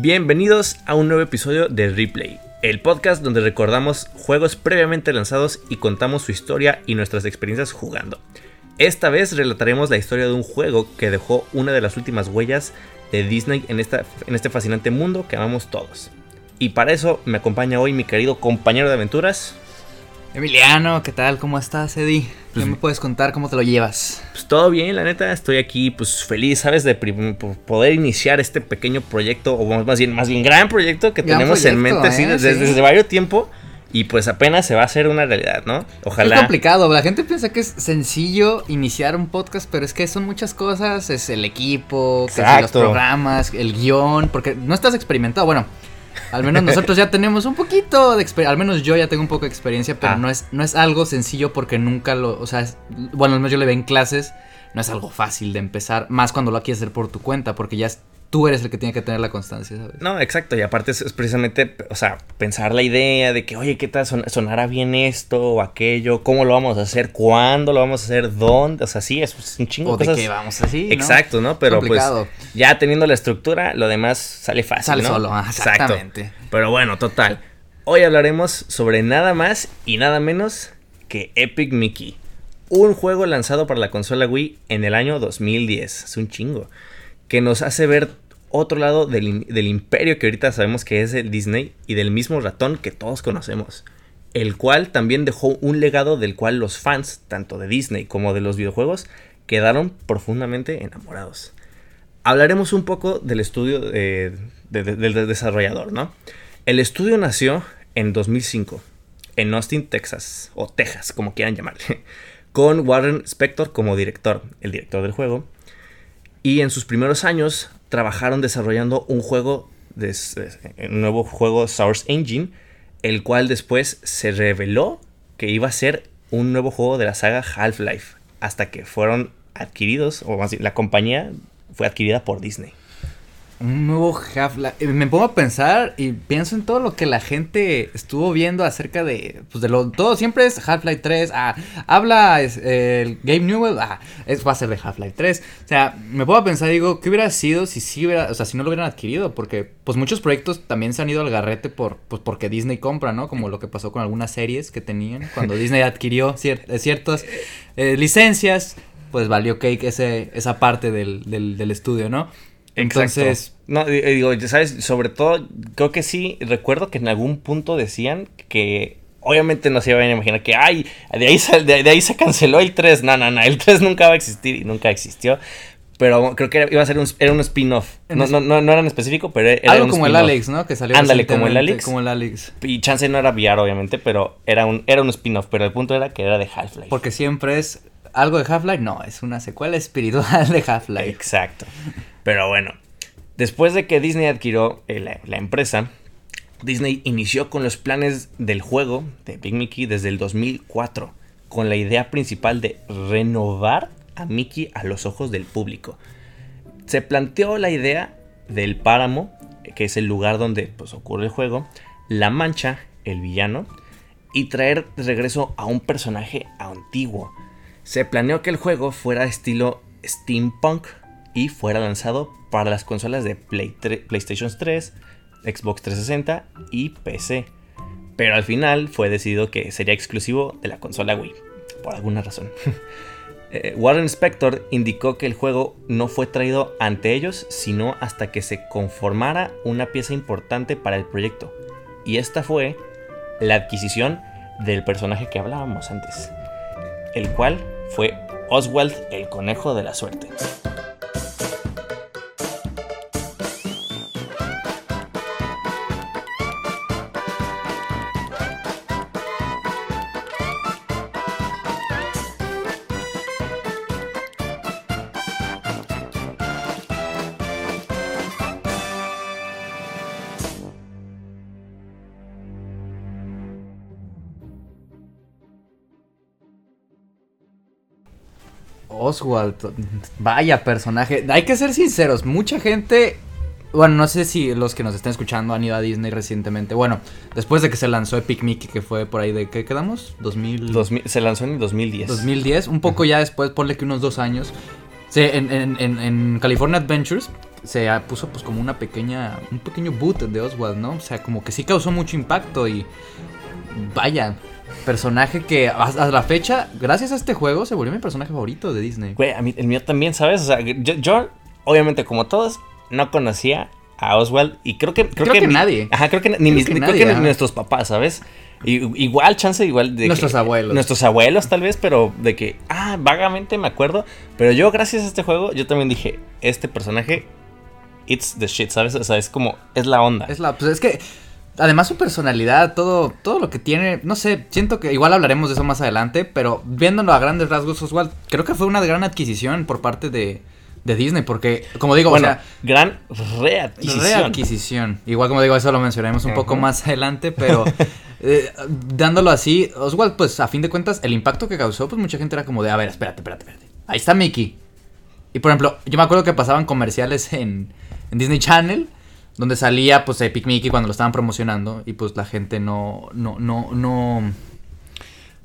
Bienvenidos a un nuevo episodio de Replay, el podcast donde recordamos juegos previamente lanzados y contamos su historia y nuestras experiencias jugando. Esta vez relataremos la historia de un juego que dejó una de las últimas huellas de Disney en, esta, en este fascinante mundo que amamos todos. Y para eso me acompaña hoy mi querido compañero de aventuras. Emiliano, ¿qué tal? ¿Cómo estás, Eddie? ¿Qué Pues me puedes contar? ¿Cómo te lo llevas? Pues todo bien, la neta, estoy aquí pues feliz, ¿sabes? De poder iniciar este pequeño proyecto, o más bien, más bien gran proyecto que Gran tenemos en proyecto, mente así ¿eh? desde, Sí. desde varios tiempo. Y pues apenas se va a hacer una realidad, ¿no? Es Ojalá. complicado, la gente piensa que es sencillo iniciar un podcast, pero es que son muchas cosas, es el equipo, que los programas, el guion, porque no estás experimentado, bueno, al menos nosotros ya tenemos un poquito de experiencia, al menos yo ya tengo un poco de experiencia, pero Ah. no, es, no es algo sencillo porque nunca lo, o sea, es- bueno, al menos yo le veo en clases, no es algo fácil de empezar, más cuando lo quieres hacer por tu cuenta, porque ya es- tú eres el que tiene que tener la constancia, ¿sabes? No, exacto, y aparte es, es precisamente, o sea, pensar la idea de que, oye, ¿qué tal son- sonará bien esto o aquello? ¿Cómo lo vamos a hacer? ¿Cuándo lo vamos a hacer? ¿Dónde? O sea, sí, es un chingo O de cosas. que vamos así. Exacto, ¿no? Pero Complicado. pues ya teniendo la estructura, lo demás sale fácil. Sale ¿no? solo, Exacto. exactamente. Pero bueno, total. Hoy hablaremos sobre nada más y nada menos que Epic Mickey. Un juego lanzado para la consola Wii en el año 2010. Es un chingo. Que nos hace ver otro lado del, del imperio que ahorita sabemos que es el Disney y del mismo ratón que todos conocemos. El cual también dejó un legado del cual los fans, tanto de Disney como de los videojuegos, quedaron profundamente enamorados hablaremos un poco del estudio eh, de- del desarrollador, ¿no? El estudio nació en 2005 en Austin, Texas, o Texas, como quieran llamarle, con Warren Spector como director, el director del juego. Y en sus primeros años trabajaron desarrollando un juego, de, un nuevo juego Source Engine, el cual después se reveló que iba a ser un nuevo juego de la saga Half-Life, hasta que fueron adquiridos, o más bien, la compañía fue adquirida por Disney. Un nuevo Half-Life. Eh, Me pongo a pensar y pienso en todo lo que la gente estuvo viendo acerca de. Pues de lo. Todo siempre es Half-Life 3. Ah, habla es, eh, el Game Newell. Ah, es, va a ser de Half-Life 3. O sea, me pongo a pensar, digo, ¿qué hubiera sido si sí hubiera. O sea, si no lo hubieran adquirido? Porque, pues muchos proyectos también se han ido al garrete por. Pues porque Disney compra, ¿no? Como lo que pasó con algunas series que tenían. Cuando Disney adquirió cier- eh, ciertas eh, licencias. Pues valió cake ese, esa parte del, del, del estudio, ¿no? Entonces, No, di- digo, sabes, sobre todo, creo que sí, recuerdo que en algún punto decían que obviamente no se iban a imaginar que, ay, de ahí, sal- de, de ahí se canceló el 3. No, no, no, el 3 nunca va a existir y nunca existió. Pero creo que era- iba a ser un, era un spin-off. No, no, no, no era en específico, pero era Algo un como el. Alex, ¿no? Que salió Ándale, como el Alex. Como el Alex. Y chance no era VR, obviamente, pero era un, era un spin-off. Pero el punto era que era de Half-Life. Porque siempre es algo de Half-Life. No, es una secuela espiritual de Half-Life. Exacto. Pero bueno, después de que Disney adquirió eh, la, empresa, Disney inició con los planes del juego de Big Mickey desde el 2004, con la idea principal de renovar a Mickey a los ojos del público. Se planteó la idea del páramo, que es el lugar donde pues, ocurre el juego, la mancha, el villano, y traer de regreso a un personaje antiguo. Se planeó que el juego fuera estilo steampunk y fuera lanzado para las consolas de PlayStation 3, Xbox 360 y PC. Pero al final fue decidido que sería exclusivo de la consola Wii, por alguna razón. Eh, Warren Spector indicó que el juego no fue traído ante ellos, sino hasta que se conformara una pieza importante para el proyecto. Y esta fue la adquisición del personaje que hablábamos antes, el cual fue Oswald el Conejo de la Suerte. Oswald, vaya personaje. Hay que ser sinceros, mucha gente. Bueno, no sé si los que nos están escuchando han ido a Disney recientemente. Bueno, después de que se lanzó Epic Mickey, que fue por ahí de. ¿Qué quedamos? 2000. 2000 se lanzó en el 2010. 2010, un poco ya después, ponle que unos dos años. En, en, en, en California Adventures se puso pues como una pequeña, un pequeño boot de Oswald, ¿no? O sea, como que sí causó mucho impacto y vaya, personaje que hasta la fecha, gracias a este juego, se volvió mi personaje favorito de Disney. Güey, a mí, el mío también, ¿sabes? O sea, yo, yo obviamente como todos, no conocía a Oswald y creo que... Creo, que, nadie. Ajá, creo que ni, mis, creo que nuestros papás, ¿sabes? igual, chance, igual de... Nuestros abuelos. Nuestros abuelos tal vez, pero de que, ah, vagamente me acuerdo. Pero yo gracias a este juego, yo también dije, este personaje, it's the shit, ¿sabes? O sea, es como, es la onda. Es la, pues es que... Además su personalidad, todo, todo lo que tiene, no sé, siento que igual hablaremos de eso más adelante, pero viéndolo a grandes rasgos, Oswald, creo que fue una gran adquisición por parte de, de Disney, porque, como digo, bueno, o sea, gran readquisición. Readquisición. Igual, como digo, eso lo mencionaremos un poco más adelante, pero eh, dándolo así, Oswald, pues a fin de cuentas, el impacto que causó, pues mucha gente era como de, a ver, espérate, espérate, espérate. Ahí está Mickey. Y por ejemplo, yo me acuerdo que pasaban comerciales en, en Disney Channel donde salía pues Epic Mickey cuando lo estaban promocionando y pues la gente no no no no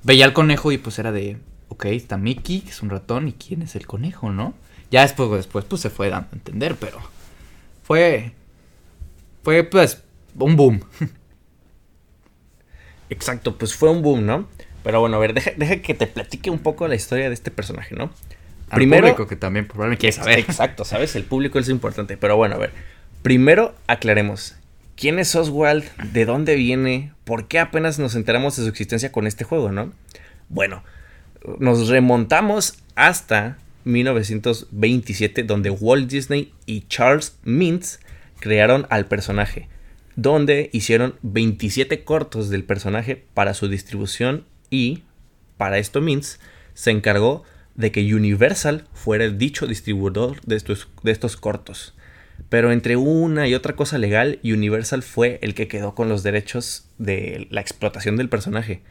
veía al conejo y pues era de ok, está Mickey, que es un ratón y quién es el conejo, ¿no? Ya después, después pues se fue dando a entender, pero fue, fue pues un boom. Exacto, pues fue un boom, ¿no? Pero bueno, a ver, deja, deja que te platique un poco la historia de este personaje, ¿no? Al primero, público que también probablemente quiere saber. Exacto, ¿sabes? El público es importante. Pero bueno, a ver. Primero aclaremos. ¿Quién es Oswald? ¿De dónde viene? ¿Por qué apenas nos enteramos de su existencia con este juego, no? Bueno, nos remontamos hasta 1927, donde Walt Disney y Charles Mintz crearon al personaje, donde hicieron 27 cortos del personaje para su distribución y, para esto Mintz, se encargó de que Universal fuera el dicho distribuidor de estos, de estos cortos. Pero entre una y otra cosa legal, Universal fue el que quedó con los derechos de la explotación del personaje.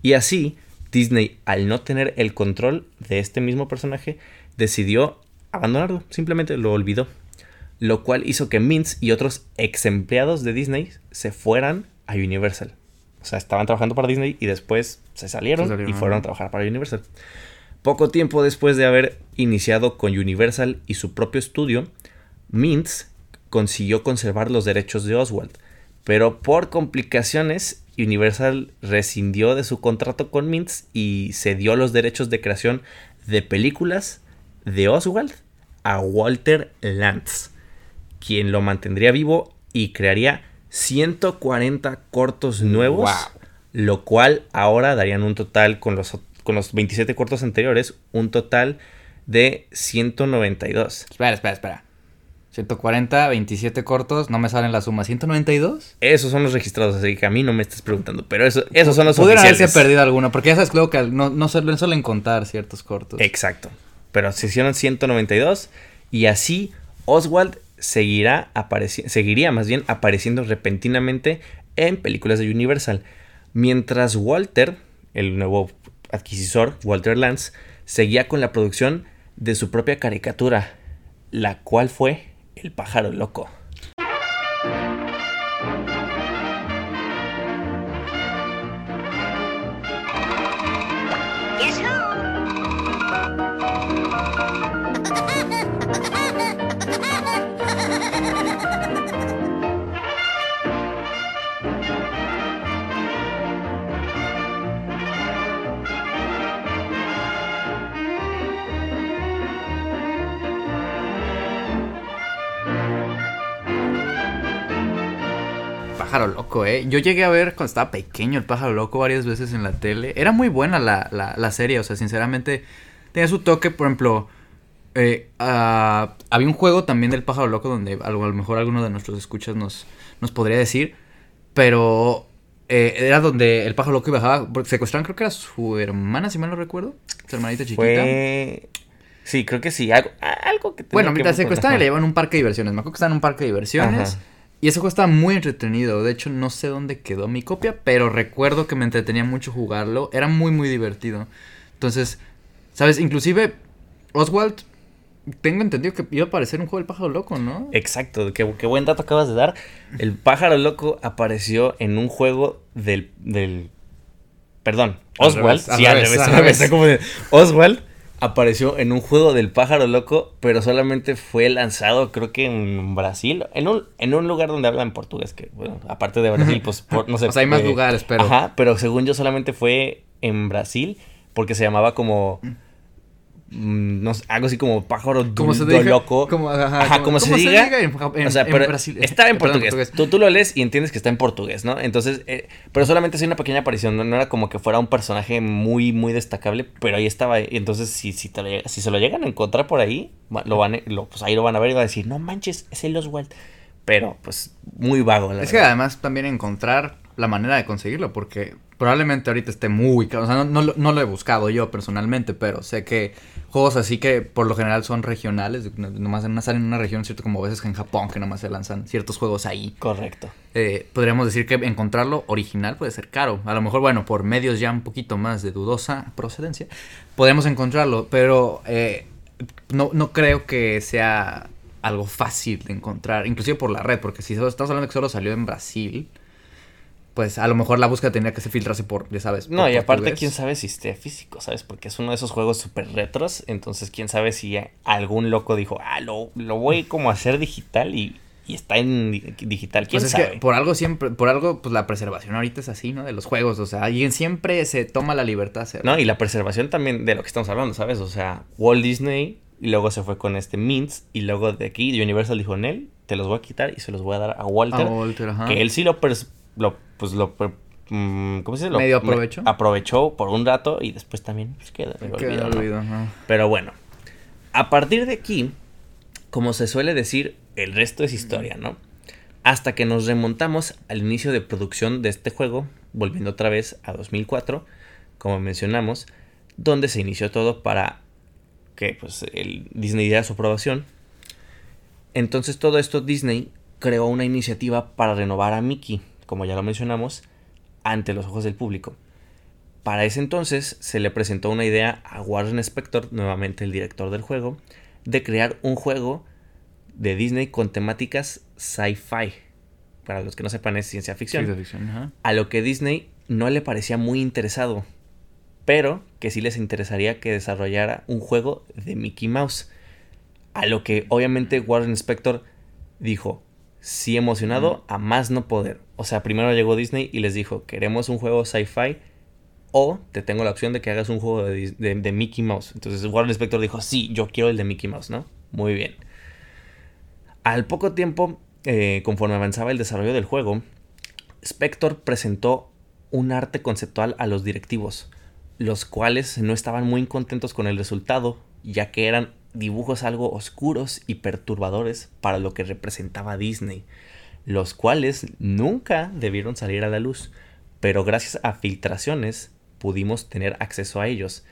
Y así, Disney, al no tener el control de este mismo personaje, decidió abandonarlo, simplemente lo olvidó. Lo cual hizo que Mintz y otros ex empleados de Disney se fueran a Universal. O sea, estaban trabajando para Disney y después se salieron, y fueron a trabajar para Universal. Poco tiempo después de haber iniciado con Universal y su propio estudio, Mintz consiguió conservar los derechos de Oswald, pero por complicaciones Universal rescindió de su contrato con Mintz y cedió los derechos de creación de películas de Oswald a Walter Lantz, quien lo mantendría vivo y crearía 140 cortos nuevos, lo cual ahora darían un total con los, con los 27 cortos anteriores, un total de 192. Espera, espera, espera. 140, 27 cortos, no me salen la suma. ¿192? Esos son los registrados, así que a mí no me estás preguntando, pero eso, esos son los Pudieron haberse perdido alguno, porque ya sabes, creo que no, no suelen contar ciertos cortos. Exacto. Pero se hicieron 192 y así Oswald seguirá seguiría más bien apareciendo repentinamente en películas de Universal. Mientras Walter, el nuevo adquisor, Walter Lance, seguía con la producción de su propia caricatura, la cual fue el pájaro loco. Pájaro loco, ¿eh? Yo llegué a ver cuando estaba pequeño el pájaro loco varias veces en la tele. Era muy buena la, la, serie, o sea, sinceramente tenía su toque, por ejemplo... Eh, ah, había un juego también del pájaro loco donde a lo mejor alguno de nuestros escuchas nos, nos podría decir, pero eh, era donde el pájaro loco bajaba, porque secuestraban creo que era su hermana, si mal no recuerdo, su hermanita chiquita. Fue... Sí, creo que sí, algo, algo que... Bueno, mientras secuestraban y le llevaban a un parque de diversiones, me acuerdo que estaba en un parque de diversiones. Y ese juego estaba muy entretenido. De hecho, no sé dónde quedó mi copia, pero recuerdo que me entretenía mucho jugarlo. Era muy, muy divertido. Entonces, ¿sabes? Inclusive, Oswald, tengo entendido que iba a aparecer un juego del pájaro loco, ¿no? Exacto, qué, qué buen dato acabas de dar. El pájaro loco apareció en un juego del... del... Perdón, Oswald. sí, Oswald apareció en un juego del pájaro loco, pero solamente fue lanzado creo que en Brasil, en un, en un lugar donde hablan portugués, que bueno, aparte de Brasil, pues por- no sé. O sea, hay más eh, lugares, pero. Ajá, pero según yo solamente fue en Brasil, porque se llamaba como... mm, No sé, algo así como pájaro du- Como se do diga, loco. como- ajá, Ajá, como- como se se diga. diga en- en- o sea, en pero Brasil. estaba en portugués. portugués. Tú, tú lo lees y entiendes que está en portugués, ¿no? Entonces, eh, pero solamente es una pequeña aparición, no, No era como que fuera un personaje muy, muy destacable, pero ahí estaba. Y entonces, si, si, te lo llega- si se lo llegan a encontrar por ahí, lo van, a- lo, pues ahí lo van a ver y van a decir, no manches, es el Oswald. Pero, pues, muy vago, la Es que además también encontrar la manera de conseguirlo, porque probablemente ahorita esté muy caro. O sea, no, no, lo- no lo he buscado yo personalmente, pero sé que juegos así que por lo general son regionales, no- nomás salen en una región, cierto, como a veces que en Japón, que nomás se lanzan ciertos juegos ahí. Correcto. Eh, podríamos decir que encontrarlo original puede ser caro. A lo mejor, bueno, por medios ya un poquito más de dudosa procedencia, podemos encontrarlo, pero eh, no, no creo que sea algo fácil de encontrar, inclusive por la red, porque si estamos hablando que solo salió en Brasil, pues a lo mejor la búsqueda tendría que se filtrarse por, ya sabes. No, y aparte, portugués. quién sabe si esté físico, ¿sabes? Porque es uno de esos juegos súper retros. Entonces, quién sabe si algún loco dijo, ah, lo, lo voy como a hacer digital y, y está en di- digital. ¿Quién Pues es sabe? que por algo siempre, por algo, pues la preservación ahorita es así, ¿no? De los juegos, o sea, alguien siempre se toma la libertad. No, y la preservación también de lo que estamos hablando, ¿sabes? O sea, Walt Disney y luego se fue con este Mintz y luego de aquí Universal dijo, Nel, te los voy a quitar y se los voy a dar a Walter. A Walter, ajá. Que él sí lo, lo pues lo, mm, ¿cómo se dice? Lo- Medio me- aprovechó. aprovechó por un rato y después también pues, queda, me ¿no? olvido, ajá. Pero bueno, a partir de aquí, como se suele decir, el resto es historia, ¿no? Hasta que nos remontamos al inicio de producción de este juego, volviendo otra vez a 2004, como mencionamos, donde se inició todo para que pues, el Disney diera su aprobación. Entonces todo esto Disney creó una iniciativa para renovar a Mickey, como ya lo mencionamos, ante los ojos del público. Para ese entonces se le presentó una idea a Warren Spector, nuevamente el director del juego, de crear un juego de Disney con temáticas sci-fi. Para los que no sepan es ciencia ficción. Ciencia ficción, ajá. A lo que Disney no le parecía muy interesado, pero que sí les interesaría que desarrollara un juego de Mickey Mouse. A lo que obviamente Warren Spector dijo, sí emocionado, a más no poder. O sea, primero llegó Disney y les dijo, queremos un juego sci-fi o te tengo la opción de que hagas un juego de, Mickey Mouse. Entonces Warren Spector dijo, sí, yo quiero el de Mickey Mouse, ¿no? Muy bien. Al poco tiempo, eh, conforme avanzaba el desarrollo del juego, Spector presentó un arte conceptual a los directivos, los cuales no estaban muy contentos con el resultado, ya que eran dibujos algo oscuros y perturbadores para lo que representaba Disney, los cuales nunca debieron salir a la luz, pero gracias a filtraciones pudimos tener acceso a ellos.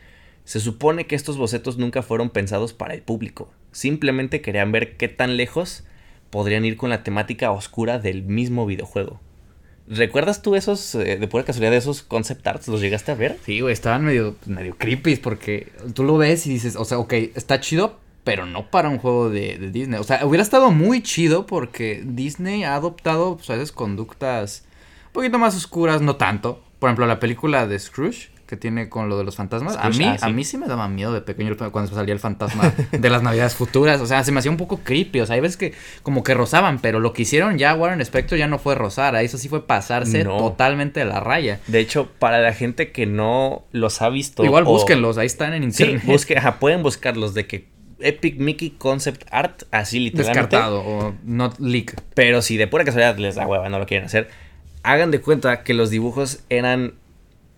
Se supone que estos bocetos nunca fueron pensados para el público, simplemente querían ver qué tan lejos podrían ir con la temática oscura del mismo videojuego. ¿Recuerdas tú esos, eh, de pura casualidad, de esos concept arts? ¿Los llegaste a ver? Sí, güey, estaban medio, medio creepy porque tú lo ves y dices, o sea, ok, está chido, pero no para un juego de, de Disney. O sea, hubiera estado muy chido porque Disney ha adoptado, pues, a veces conductas un poquito más oscuras, no tanto. Por ejemplo, la película de Scrooge que tiene con lo de los fantasmas. a mí, ah, sí. a mí sí me daba miedo de pequeño cuando salía el fantasma de las navidades futuras. O sea, se me hacía un poco creepy. O sea, hay veces que como que rozaban, pero lo que hicieron ya Warren Spector ya no fue rozar. Eso sí fue pasarse No. totalmente de la raya. De hecho, para la gente que no los ha visto. Igual o- búsquenlos, ahí están en Sí, internet. busque, ajá, pueden buscarlos de que Epic Mickey Concept Art, así literalmente. Descartado o not leak. Pero si de pura casualidad les da hueva, no lo quieren hacer, hagan de cuenta que los dibujos eran,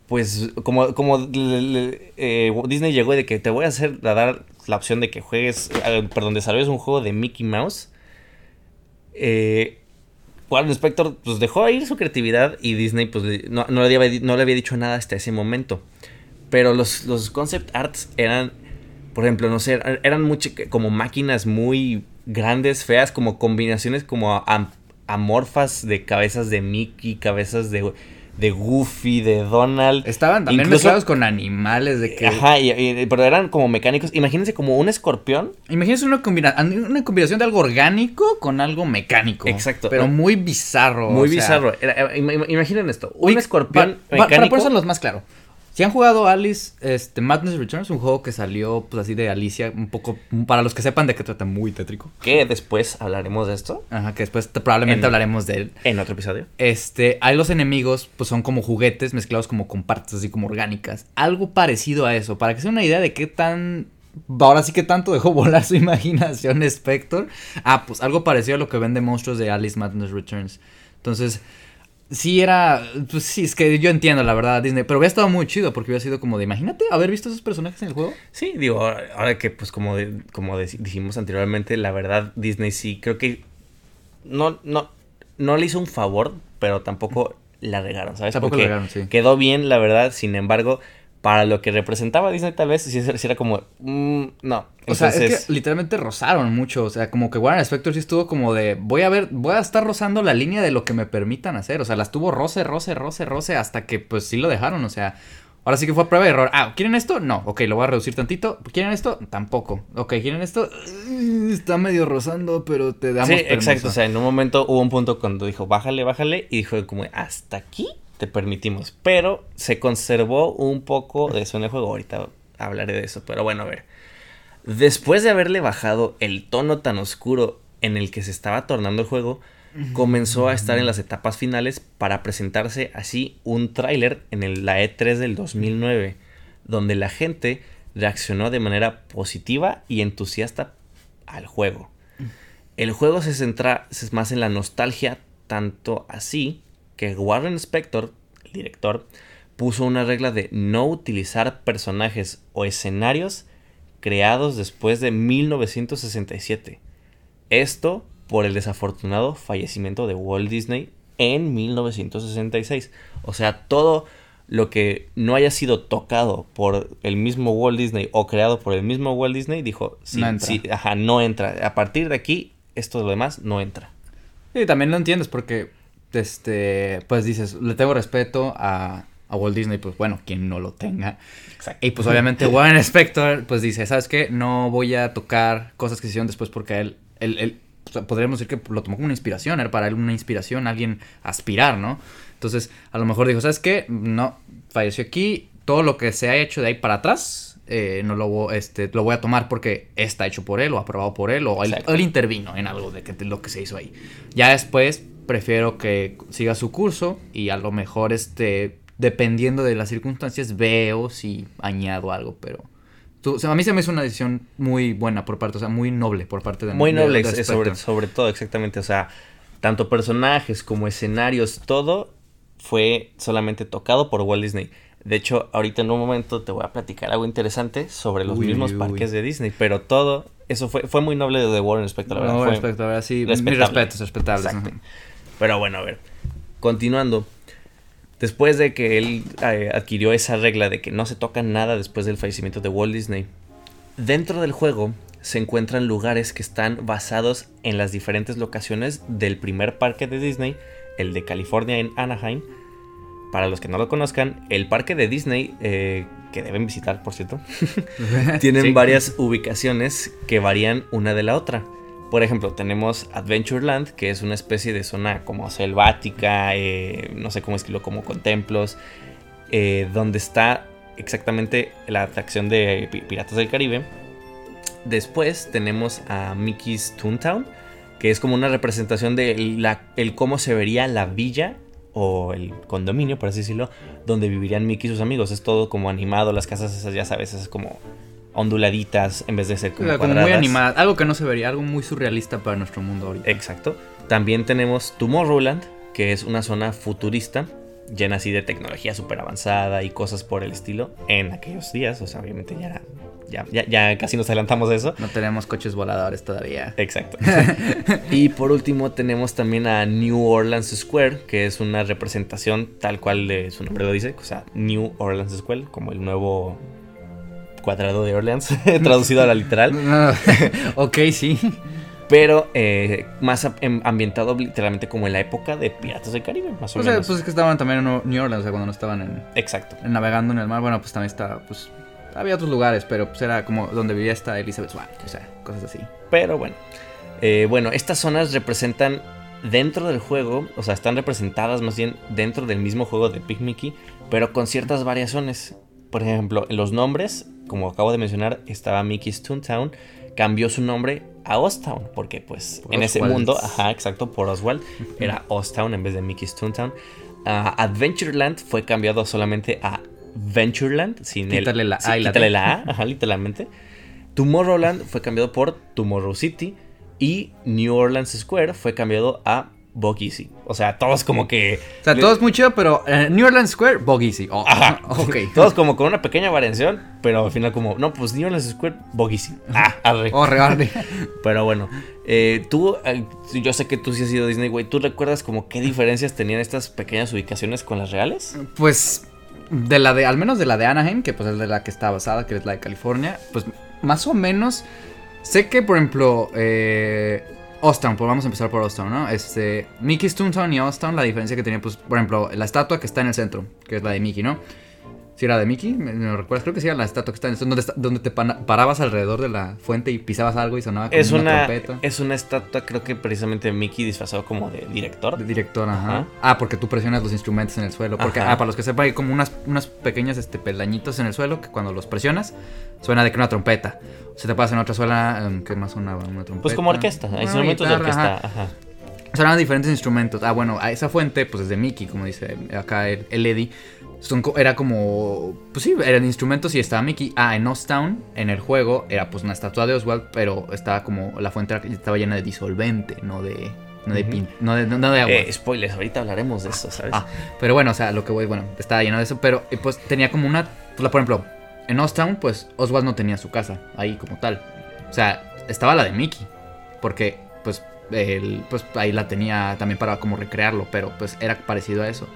pues, como, como eh, Disney llegó de que te voy a hacer, a dar la opción de que juegues, eh, perdón, desarrolles un juego de Mickey Mouse. Eh, Warren Spector, pues, dejó ir su creatividad y Disney, pues, no, no le, había, no le había dicho nada hasta ese momento. Pero los, los concept arts eran, por ejemplo, no sé, eran mucho, como máquinas muy grandes, feas, como combinaciones como am- amorfas de cabezas de Mickey, cabezas de, de Goofy, de Donald. Estaban también Incluso- mezclados con animales de que... Ajá, y- y- pero eran como mecánicos. Imagínense como un escorpión. Imagínense una, combina- una combinación de algo orgánico con algo mecánico. Exacto. Pero muy bizarro. muy o sea, bizarro. Era- eh, imaginen esto. uy, Un escorpión pa- pa- Para mecánico. ponerlos más claro. Si han jugado Alice, este, Madness Returns, un juego que salió, pues así de Alicia, un poco, para los que sepan de qué trata, muy tétrico. Que después hablaremos de esto. Ajá, que después te- probablemente En- hablaremos de él. En otro episodio. Este, hay los enemigos, pues son como juguetes mezclados como con partes así como orgánicas. Algo parecido a eso, para que se den una idea de qué tan... Ahora sí que tanto dejó volar su imaginación Spector. Ah, pues algo parecido a lo que vende monstruos de Alice Madness Returns. Entonces, sí era... Pues sí, es que yo entiendo la verdad Disney, pero hubiera estado muy chido porque hubiera sido como de, imagínate haber visto esos personajes en el juego. Sí, digo, ahora, ahora que pues como, de- como dijimos anteriormente, la verdad Disney sí, creo que no, no, no le hizo un favor, pero tampoco la regaron, ¿sabes? Tampoco Porque la regaron, sí. quedó bien, la verdad, sin embargo, para lo que representaba Disney tal vez, sí era como, mm, no. O sea, es que literalmente rozaron mucho. O sea, como que Warren Spector sí estuvo como de. Voy a ver, voy a estar rozando la línea de lo que me permitan hacer. O sea, las tuvo roce, roce, roce, roce. Hasta que pues sí lo dejaron. O sea, ahora sí que fue a prueba de error. Ah, ¿quieren esto? No. Ok, lo voy a reducir tantito. ¿Quieren esto? Tampoco. Ok, ¿quieren esto? Está medio rozando, pero te damos Sí, permiso. exacto. O sea, en un momento hubo un punto cuando dijo, bájale, bájale. Y dijo como, hasta aquí te permitimos. Pero se conservó un poco de eso en el juego. Ahorita hablaré de eso. Pero bueno, a ver. Después de haberle bajado el tono tan oscuro en el que se estaba tornando el juego, comenzó a estar en las etapas finales para presentarse así un tráiler en el- la E3 del 2009, donde la gente reaccionó de manera positiva y entusiasta al juego. El juego se centra más en la nostalgia, tanto así que Warren Spector, el director, puso una regla de no utilizar personajes o escenarios creados después de 1967. Esto por el desafortunado fallecimiento de Walt Disney en 1966. O sea, todo lo que no haya sido tocado por el mismo Walt Disney o creado por el mismo Walt Disney dijo, sí, No entra. sí, ajá, no entra. A partir de aquí, esto de lo demás no entra. Sí, también lo entiendes porque, este, pues dices, le tengo respeto a, a Walt Disney, pues bueno, quien no lo tenga. Exacto. Y pues obviamente Warren Spector, pues dice, ¿sabes qué? No voy a tocar cosas que se hicieron después porque él, él, él o sea, podríamos decir que lo tomó como una inspiración, era para él una inspiración, alguien aspirar, ¿no? Entonces, a lo mejor dijo, ¿sabes qué? No, falleció aquí, todo lo que se ha hecho de ahí para atrás, eh, no lo, este, lo voy a tomar porque está hecho por él o aprobado por él o él intervino en algo de, que, de lo que se hizo ahí. Ya después prefiero que siga su curso y a lo mejor este dependiendo de las circunstancias veo si añado algo, pero tú- o sea, a mí se me hizo una decisión muy buena por parte, o sea, muy noble por parte de Muy noble, de sobre, todo, exactamente. O sea, tanto personajes como escenarios, todo fue solamente tocado por Walt Disney. De hecho, ahorita en un momento te voy a platicar algo interesante sobre los Uy, mismos uy, parques uy. de Disney, pero todo eso fue, fue muy noble de Warren Spector, la verdad. No, fue- respecto, ahora sí, mis respetable. respetos, respetables. Exacto. Pero bueno, a ver, continuando. Después de que él eh, adquirió esa regla de que no se toca nada después del fallecimiento de Walt Disney, dentro del juego se encuentran lugares que están basados en las diferentes locaciones del primer parque de Disney, el de California en Anaheim. Para los que no lo conozcan, el parque de Disney, eh, que deben visitar por cierto, tienen Sí. varias ubicaciones que varían una de la otra. Por ejemplo, tenemos Adventureland, que es una especie de zona como selvática, eh, no sé cómo escribirlo, como con templos, eh, donde está exactamente la atracción de Pi- Piratas del Caribe. Después tenemos a Mickey's Toontown, que es como una representación de el cómo se vería la villa o el condominio, por así decirlo, donde vivirían Mickey y sus amigos. Es todo como animado, las casas esas, ya sabes, es como onduladitas en vez de ser como, muy cuadradas. animada, algo que no se vería, algo muy surrealista para nuestro mundo ahorita. Exacto. También tenemos Tomorrowland, que es una zona futurista, llena así de tecnología súper avanzada y cosas por el estilo en aquellos días. O sea, obviamente ya, era- ya, ya, ya casi nos adelantamos de eso. No tenemos coches voladores todavía. Exacto. y por último tenemos también a New Orleans Square, que es una representación tal cual de su nombre lo dice, o sea, New Orleans Square, como el nuevo cuadrado de Orleans, traducido a la literal, ok, sí. pero eh, más em- ambientado literalmente como en la época de Piratas del Caribe, más o, O sea, menos. pues es que estaban también en New Orleans, o sea, cuando no estaban en, Exacto. en navegando en el mar. Bueno, pues también está, pues, había otros lugares, pero pues era como donde vivía esta Elizabeth Swann, o sea, cosas así. Pero bueno. Eh, bueno, estas zonas representan dentro del juego, o sea, están representadas más bien dentro del mismo juego de Mickey, pero con ciertas variaciones. por ejemplo, los nombres, como acabo de mencionar, estaba Mickey's Toontown, cambió su nombre a Oztown, porque pues Por en ese mundo, ajá, exacto, por Oswald, era Oztown en vez de Mickey's Toontown. Ah, Adventureland fue cambiado solamente a Ventureland, sin Quítale el, la sí, A la quítale la A, ajá, literalmente. Tomorrowland fue cambiado por Tomorrow City y New Orleans Square fue cambiado a Bog Easy. O sea, todos como que... O sea, le- todo es muy chido, pero eh, New Orleans Square, Bog Easy. Oh, Ajá. ok. Todos como con una pequeña variación, pero al final como, no, pues New Orleans Square, Bog Easy. Ah, arre. Oh, regarde. Pero bueno, eh, tú, eh, yo sé que tú sí has ido a Disney, güey. ¿Tú recuerdas como qué diferencias tenían estas pequeñas ubicaciones con las reales? Pues de la de, al menos de la de Anaheim, que pues es de la que está basada, que es la de California, pues más o menos sé que, por ejemplo, eh, Oztown, pues vamos a empezar por Oztown, ¿no? Este, Mickey's Toontown y Oztown, la diferencia que tenía, pues, por ejemplo, la estatua que está en el centro, que es la de Mickey, ¿no? Si era de Mickey, ¿me, me lo recuerdas? Creo que sí era la estatua que está en centro, donde, te parabas alrededor de la fuente y pisabas algo y sonaba como Es una, trompeta. es una estatua, creo que precisamente Mickey disfrazado como de director. De director, ajá. Ajá. Ah, porque tú presionas los instrumentos en el suelo. Porque, Ajá. ah, para los que sepan, hay como unas, unas pequeñas este, peldañitos en el suelo que cuando los presionas suena de que una trompeta. Se te pasa en otra suena, em, ¿qué más sonaba? Una trompeta. Pues como orquesta, Una instrumentos de orquesta. ajá. Ajá. Sonaban diferentes instrumentos. Ah, bueno, a esa fuente, pues es de Mickey, como dice acá el, el Eddie. Son, era como. Pues sí, eran instrumentos y estaba Mickey. Ah, en Oztown, en el juego, era pues una estatua de Oswald, pero estaba como. La fuente estaba llena de disolvente, no de. No de, pin- no de, no de agua. Eh, spoilers, ahorita hablaremos de eso, ¿sabes? Ah, pero bueno, o sea, lo que voy, bueno, estaba lleno de eso, pero eh, pues tenía como una, pues, por ejemplo, en Oztown, pues Oswald no tenía su casa ahí como tal. O sea, estaba la de Mickey, porque pues él, pues ahí la tenía también para como recrearlo, pero pues era parecido a eso.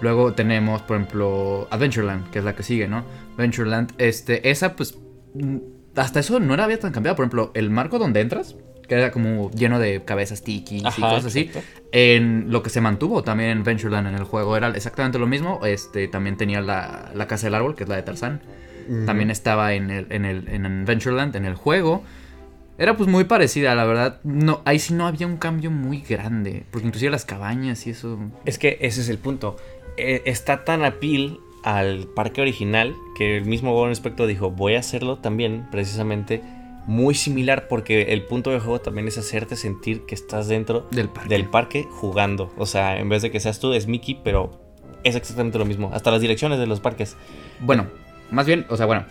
Luego tenemos, por ejemplo, Adventureland, que es la que sigue, ¿no? Adventureland, este, esa pues mm, hasta eso no era había tan cambiado, por ejemplo, el marco donde entras, que era como lleno de cabezas tiki y cosas así. En lo que se mantuvo también en Ventureland en el juego era exactamente lo mismo. Este también tenía la, la casa del árbol, que es la de Tarzán. También estaba en el, en el en Ventureland, en el juego. Era pues muy parecida, la verdad. No, ahí sí no había un cambio muy grande. Porque inclusive las cabañas y eso. Es que ese es el punto. Eh, está tan apil al parque original que el mismo Bob Espectro dijo, voy a hacerlo también precisamente muy similar porque el punto del juego también es hacerte sentir que estás dentro Del parque. del parque jugando. O sea, en vez de que seas tú, es Mickey, pero es exactamente lo mismo. Hasta las direcciones de los parques. Bueno, más bien, o sea, bueno.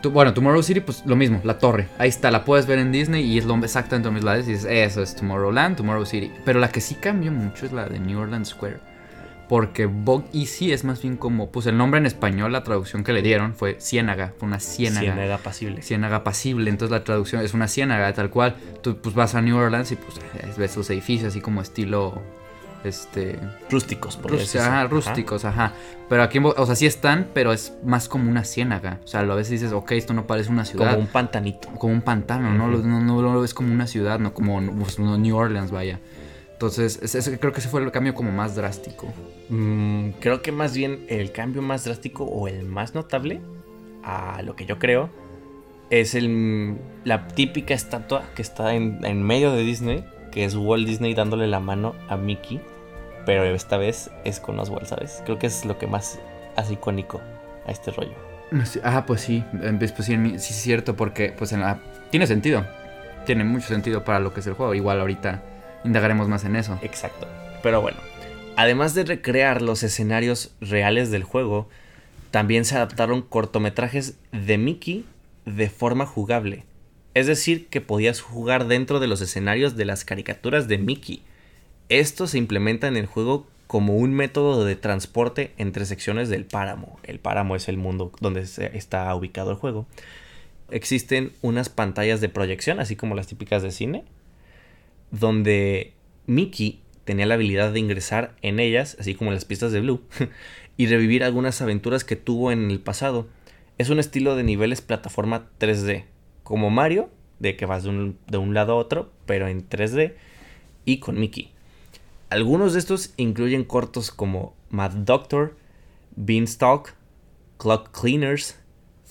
tu- bueno, Tomorrow City, pues lo mismo, la torre. Ahí está, la puedes ver en Disney y es lo exactamente lo mismo. Y dices, eso es Tomorrowland, Tomorrow City. Pero la que sí cambió mucho es la de New Orleans Square. Porque Bog Easy es más bien como, pues el nombre en español, la traducción que le dieron fue ciénaga, fue una ciénaga. Ciénaga pasible. Ciénaga pasible, entonces la traducción es una ciénaga, tal cual. Tú pues vas a New Orleans y pues eh, ves los edificios así como estilo, este, Rústicos, por Rústicos, ajá, rústicos, ajá. Pero aquí, o sea, sí están, pero es más como una ciénaga. O sea, a veces dices, ok, esto no parece una ciudad. Como un pantanito. Como un pantano, ¿no? No, no lo ves como una ciudad, no como pues, New Orleans, vaya. Entonces, es- es- creo que ese fue el cambio como más drástico. Mm, creo que más bien el cambio más drástico o el más notable, a lo que yo creo, es el, la típica estatua que está en, en medio de Disney, que es Walt Disney dándole la mano a Mickey, pero esta vez es con Oswald, ¿sabes? Creo que es lo que más hace icónico a este rollo. Ah, pues sí, en vez- pues sí, en mi- sí, es cierto, porque pues en la... Tiene sentido. Tiene mucho sentido para lo que es el juego. Igual ahorita indagaremos más en eso. Exacto. Pero bueno, además de recrear los escenarios reales del juego, también se adaptaron cortometrajes de Mickey de forma jugable. Es decir, que podías jugar dentro de los escenarios de las caricaturas de Mickey. Esto se implementa en el juego como un método de transporte entre secciones del páramo. El páramo es el mundo donde está ubicado el juego. Existen unas pantallas de proyección, así como las típicas de cine, donde Mickey tenía la habilidad de ingresar en ellas, así como en las pistas de Blue, y revivir algunas aventuras que tuvo en el pasado. Es un estilo de niveles plataforma 3D, como Mario, de que vas de un, de un lado a otro, pero en 3D, y con Mickey. Algunos de estos incluyen cortos como Mad Doctor, Beanstalk, Clock Cleaners,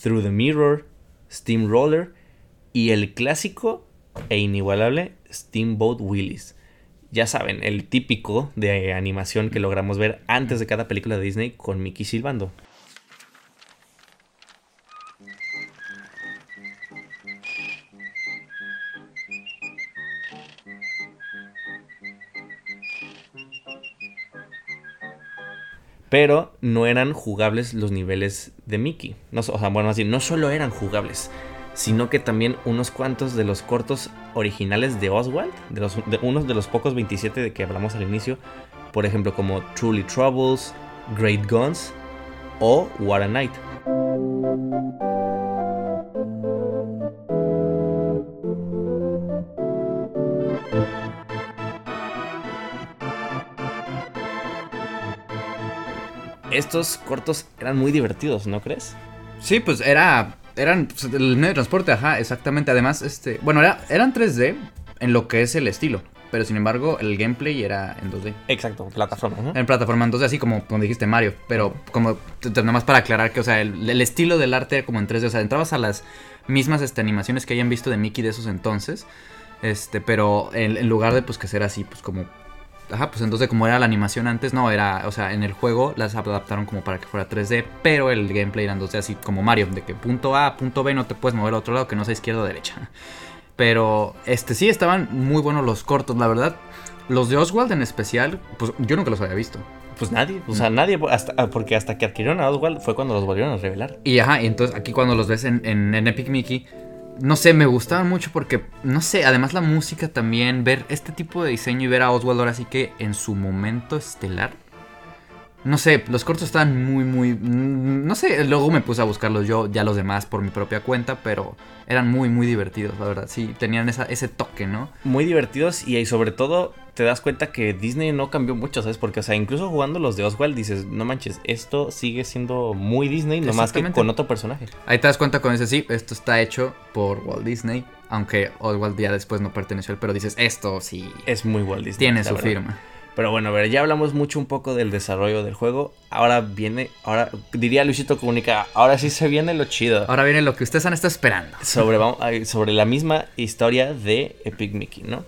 Through the Mirror, Steamroller y el clásico e inigualable Steamboat Willis. Ya saben, el típico de animación que logramos ver antes de cada película de Disney con Mickey silbando. pero no eran jugables los niveles de Mickey. No, o sea, bueno, así, no solo eran jugables, sino que también unos cuantos de los cortos originales de Oswald, de, los, unos de los pocos 27 de que hablamos al inicio, por ejemplo, como Truly Troubles, Great Guns o What a Night. Estos cortos eran muy divertidos, ¿no crees? Sí, pues era. Eran pues, el medio de transporte, ajá, exactamente. Además, este. Bueno, era, eran 3D en lo que es el estilo. Pero sin embargo, el gameplay era en 2D. Exacto, plataforma. ¿no? En plataforma en 2D, así como, como dijiste Mario. Pero como, nada más para aclarar que, o sea, el, el estilo del arte era como en 3D. O sea, entrabas a las mismas este, animaciones que hayan visto de Mickey de esos entonces. Este, pero en, en lugar de pues que ser así, pues como. Ajá, pues entonces como era la animación antes, no, era, o sea, en el juego las adaptaron como para que fuera 3D, pero el gameplay era en 2D así como Mario, de que punto A, punto B no te puedes mover a otro lado que no sea izquierda o derecha. Pero, este, sí, estaban muy buenos los cortos, la verdad. Los de Oswald en especial, pues yo nunca los había visto. Pues nadie, o sea, nadie, hasta, ah, porque hasta que adquirieron a Oswald fue cuando los volvieron a revelar. Y ajá, y entonces aquí cuando los ves en, en, en Epic Mickey, no sé, me gustaban mucho porque, no sé, además la música también, ver este tipo de diseño y ver a Oswald ahora sí que en su momento estelar. No sé, los cortos estaban muy, muy... mm, No sé, luego me puse a buscarlos yo, ya los demás por mi propia cuenta, pero eran muy, muy divertidos, la verdad. Sí, tenían esa, ese toque, ¿no? Muy divertidos y, y sobre todo te das cuenta que Disney no cambió mucho, ¿sabes? Porque, o sea, incluso jugando los de Oswald dices, no manches, esto sigue siendo muy Disney, nomás que con otro personaje. Ahí te das cuenta con ese, sí, esto está hecho por Walt Disney, aunque Oswald ya después no perteneció a él, pero dices, esto sí Es muy Walt Disney. tiene su verdad. firma. Pero bueno, a ver, ya hablamos mucho un poco del desarrollo del juego. Ahora viene, ahora diría Luisito Comunica, ahora sí se viene lo chido. Ahora viene lo que ustedes han estado esperando. sobre, vamos- ay, sobre la misma historia de Epic Mickey, ¿no?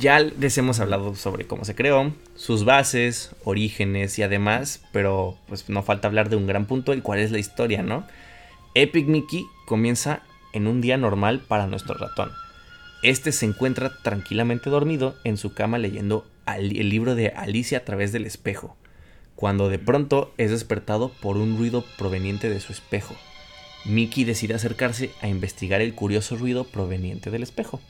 Ya les hemos hablado sobre cómo se creó, sus bases, orígenes y además, pero pues no falta hablar de un gran punto, el cual es la historia, ¿no? Epic Mickey comienza en un día normal para nuestro ratón. Este se encuentra tranquilamente dormido en su cama leyendo el libro de Alicia a través del espejo, cuando de pronto es despertado por un ruido proveniente de su espejo. Mickey decide acercarse a investigar el curioso ruido proveniente del espejo.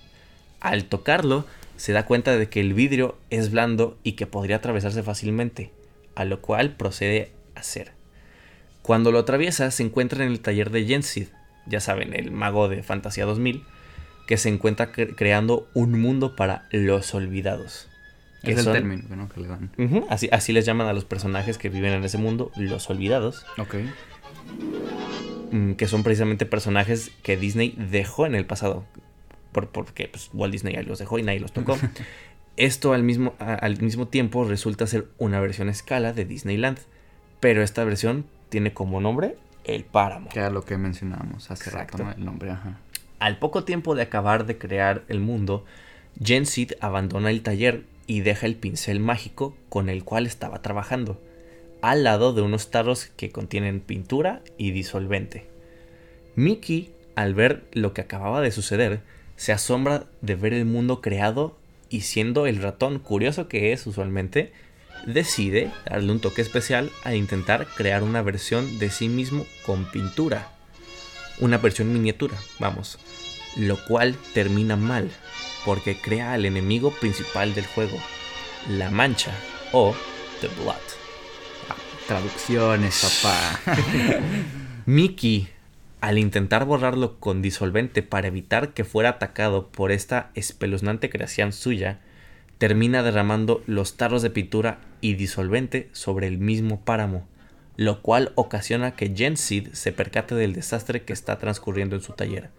Al tocarlo, se da cuenta de que el vidrio es blando y que podría atravesarse fácilmente, a lo cual procede a hacer. Cuando lo atraviesa, se encuentra en el taller de Jensid, ya saben, el mago de Fantasía 2000, que se encuentra cre- creando un mundo para los olvidados. que Es el término ¿no? que le dan. Así, así les llaman a los personajes que viven en ese mundo, los olvidados Ok. mm, que son precisamente personajes que Disney dejó en el pasado. Por, porque pues, Walt Disney ahí los dejó y nadie los tocó. Esto al mismo, a- al mismo tiempo resulta ser una versión a escala de Disneyland. Pero esta versión tiene como nombre el páramo. Que era lo que mencionábamos hace Exacto. rato, ¿no? El nombre, ajá. Al poco tiempo de acabar de crear el mundo, Jensid abandona el taller y deja el pincel mágico con el cual estaba trabajando, al lado de unos tarros que contienen pintura y disolvente. Mickey, al ver lo que acababa de suceder, se asombra de ver el mundo creado y siendo el ratón curioso que es usualmente, decide darle un toque especial al intentar crear una versión de sí mismo con pintura. Una versión miniatura, vamos. Lo cual termina mal, porque crea al enemigo principal del juego, la mancha o The Blood. Traducciones, papá. Mickey, al intentar borrarlo con disolvente para evitar que fuera atacado por esta espeluznante creación suya, termina derramando los tarros de pintura y disolvente sobre el mismo páramo, lo cual ocasiona que Jensid se percate del desastre que está transcurriendo en su taller.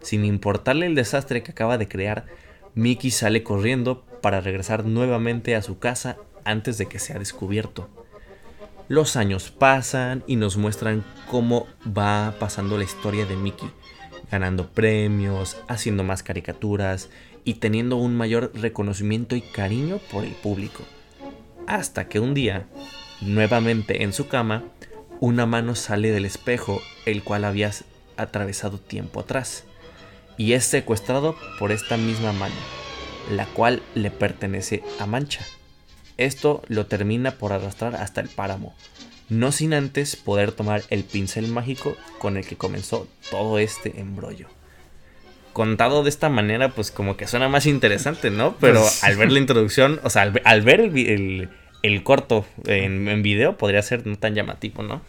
Sin importarle el desastre que acaba de crear, Mickey sale corriendo para regresar nuevamente a su casa antes de que sea descubierto. Los años pasan y nos muestran cómo va pasando la historia de Mickey, ganando premios, haciendo más caricaturas y teniendo un mayor reconocimiento y cariño por el público. Hasta que un día, nuevamente en su cama, una mano sale del espejo el cual había atravesado tiempo atrás y es secuestrado por esta misma mano, la cual le pertenece a Mancha. esto lo termina por arrastrar hasta el páramo, no sin antes poder tomar el pincel mágico con el que comenzó todo este embrollo. Contado de esta manera, pues como que suena más interesante, ¿no? Pero Pues- al ver la introducción, o sea, al, ve- al ver el- el corto en, en video, podría ser no tan llamativo, ¿no?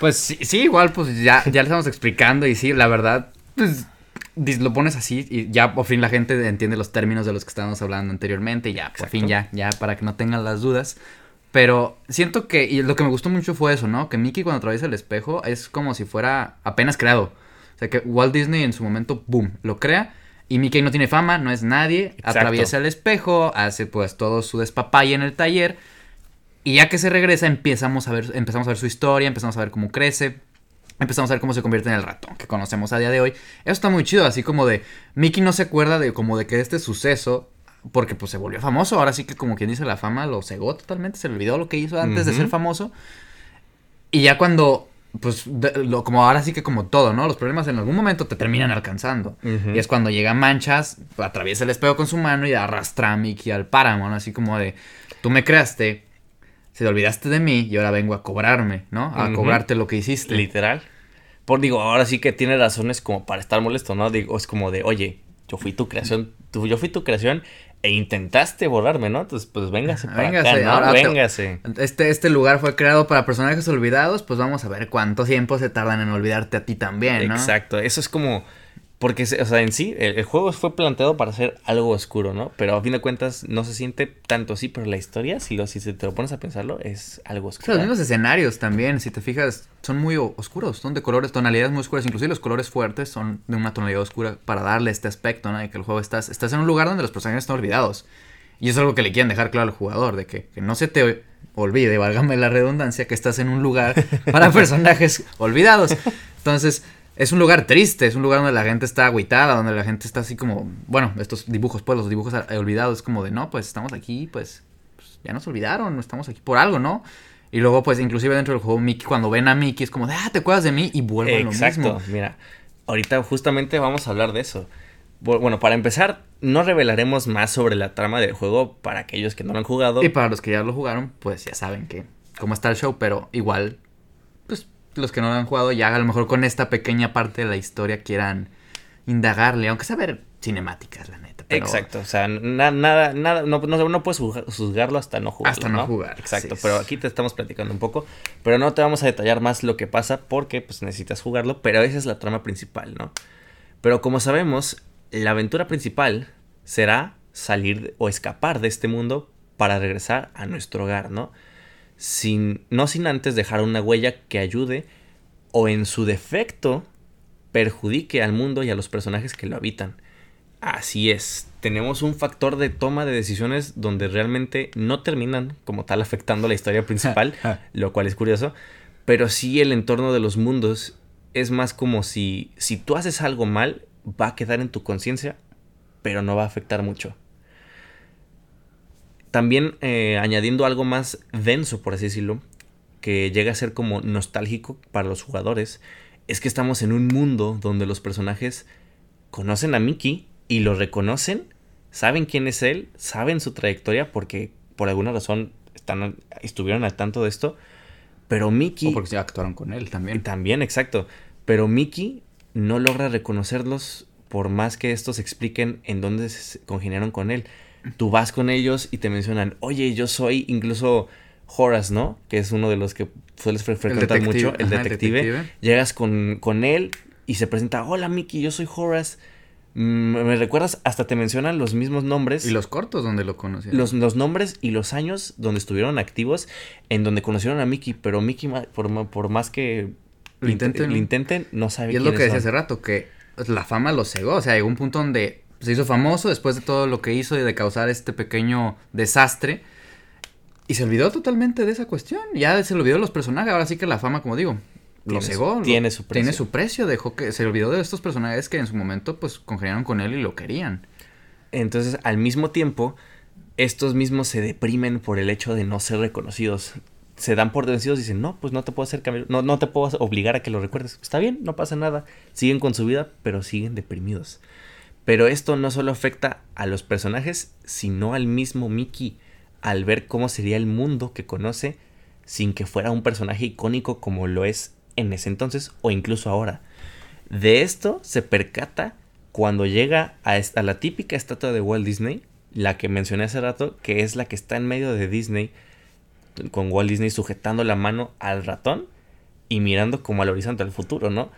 Pues sí, sí, igual, pues ya, ya le estamos explicando y sí, la verdad, pues lo pones así y ya por fin la gente entiende los términos de los que estábamos hablando anteriormente y ya, por Exacto. fin ya, ya para que no tengan las dudas. Pero siento que, y lo que me gustó mucho fue eso, ¿no? Que Mickey cuando atraviesa el espejo es como si fuera apenas creado. O sea, que Walt Disney en su momento, boom, lo crea. Y Mickey no tiene fama, no es nadie, Exacto. atraviesa el espejo, hace pues todo su despapalle en el taller. Y ya que se regresa, empezamos a ver, empezamos a ver su historia, empezamos a ver cómo crece, empezamos a ver cómo se convierte en el ratón que conocemos a día de hoy. Eso está muy chido, así como de Mickey no se acuerda de como de que este suceso porque pues se volvió famoso, ahora sí que como quien dice la fama lo cegó totalmente, se le olvidó lo que hizo antes de ser famoso. Y ya cuando pues de- lo, como ahora sí que como todo, ¿no? Los problemas en algún momento te terminan alcanzando. Y es cuando llega Manchas, atraviesa el espejo con su mano y arrastra a Mickey al páramo, ¿no? Así como de, tú me creaste, se te olvidaste de mí y ahora vengo a cobrarme, ¿no? A cobrarte lo que hiciste. Literal. Por digo, ahora sí que tiene razones como para estar molesto, ¿no? Digo, es como de, oye, yo fui tu creación, tú, yo fui tu creación e intentaste borrarme, ¿no? Entonces, pues véngase para Véngase, acá, ¿no? te- véngase. Este, este lugar fue creado para personajes olvidados, pues vamos a ver cuánto tiempo se tardan en olvidarte a ti también, ¿no? Exacto, eso es como, porque, o sea, en sí, el, el juego fue planteado para ser algo oscuro, ¿no? Pero a fin de cuentas no se siente tanto así, pero la historia, si, lo, si te lo pones a pensarlo, es algo O sea, oscuro. los mismos escenarios también, si te fijas, son muy oscuros, son de colores, tonalidades muy oscuras, inclusive los colores fuertes son de una tonalidad oscura para darle este aspecto, ¿no? De que el juego estás, estás en un lugar donde los personajes están olvidados. Y es algo que le quieren dejar claro al jugador, de que, que no se te olvide, válgame la redundancia, que estás en un lugar para personajes olvidados. Entonces, es un lugar triste, es un lugar donde la gente está agüitada, donde la gente está así como, bueno, estos dibujos, pues los dibujos ah, olvidados, como de, no, pues estamos aquí, pues, pues, ya nos olvidaron, estamos aquí por algo, ¿no? Y luego, pues, inclusive dentro del juego, Mickey, cuando ven a Mickey, es como de, ah, ¿te acuerdas de mí? Y vuelven lo Exacto, mira, ahorita justamente vamos a hablar de eso. Bu- Bueno, para empezar, no revelaremos más sobre la trama del juego para aquellos que no lo han jugado. Y para los que ya lo jugaron, pues ya saben que cómo está el show, pero igual, los que no lo han jugado ya a lo mejor con esta pequeña parte de la historia quieran indagarle, aunque sea ver cinemáticas, la neta. pero- Exacto, o sea, na- nada, nada, no, no, no puedes juzga- juzgarlo hasta no jugarlo. Hasta no jugar, Exacto, sí. pero aquí te estamos platicando un poco, pero no te vamos a detallar más lo que pasa porque pues necesitas jugarlo, pero esa es la trama principal, ¿no? Pero como sabemos, la aventura principal será salir o escapar de este mundo para regresar a nuestro hogar, ¿no? Sin, no sin antes dejar una huella que ayude o en su defecto perjudique al mundo y a los personajes que lo habitan. Así es, tenemos un factor de toma de decisiones donde realmente no terminan como tal afectando la historia principal, lo cual es curioso, pero sí el entorno de los mundos es más como si si tú haces algo mal va a quedar en tu conciencia, pero no va a afectar mucho. También eh, añadiendo algo más denso, por así decirlo, que llega a ser como nostálgico para los jugadores, es que estamos en un mundo donde los personajes conocen a Mickey y lo reconocen, saben quién es él, saben su trayectoria porque por alguna razón están, estuvieron al tanto de esto, pero Mickey... O porque ya actuaron con él también. También, exacto. Pero Mickey no logra reconocerlos por más que estos expliquen en dónde se congeniaron con él. Tú vas con ellos y te mencionan, oye, yo soy incluso Horace, ¿no? Que es uno de los que sueles fre- frecuentar mucho, el ajá, el detective. Llegas con, con él y se presenta, hola Mickey, yo soy Horace. Mm, ¿Me recuerdas? Hasta te mencionan los mismos nombres. Y los cortos donde lo conocieron. Los, los nombres y los años donde estuvieron activos, en donde conocieron a Mickey, pero Mickey, por, por más que Lo intenten, lo ¿no? intenten, no sabe Y es lo que decía hace rato, que la fama lo cegó. O sea, llegó un punto donde se hizo famoso después de todo lo que hizo y de causar este pequeño desastre. Y se olvidó totalmente de esa cuestión. Ya se olvidó de los personajes. Ahora sí que la fama, como digo, lo cegó. tiene su precio. Tiene su precio. Dejó que se olvidó de estos personajes que en su momento, pues, congeniaron con él y lo querían. Entonces, al mismo tiempo, estos mismos se deprimen por el hecho de no ser reconocidos. Se dan por vencidos y dicen, no, pues no te puedo hacer cambiar, no, no te puedo obligar a que lo recuerdes. Está bien, no pasa nada. Siguen con su vida, pero siguen deprimidos. Pero esto no solo afecta a los personajes, sino al mismo Mickey. al ver cómo sería el mundo que conoce sin que fuera un personaje icónico como lo es en ese entonces o incluso ahora. De esto se percata cuando llega a, a la típica estatua de Walt Disney, la que mencioné hace rato, que es la que está en medio de Disney, con Walt Disney sujetando la mano al ratón y mirando como al horizonte al futuro, ¿no?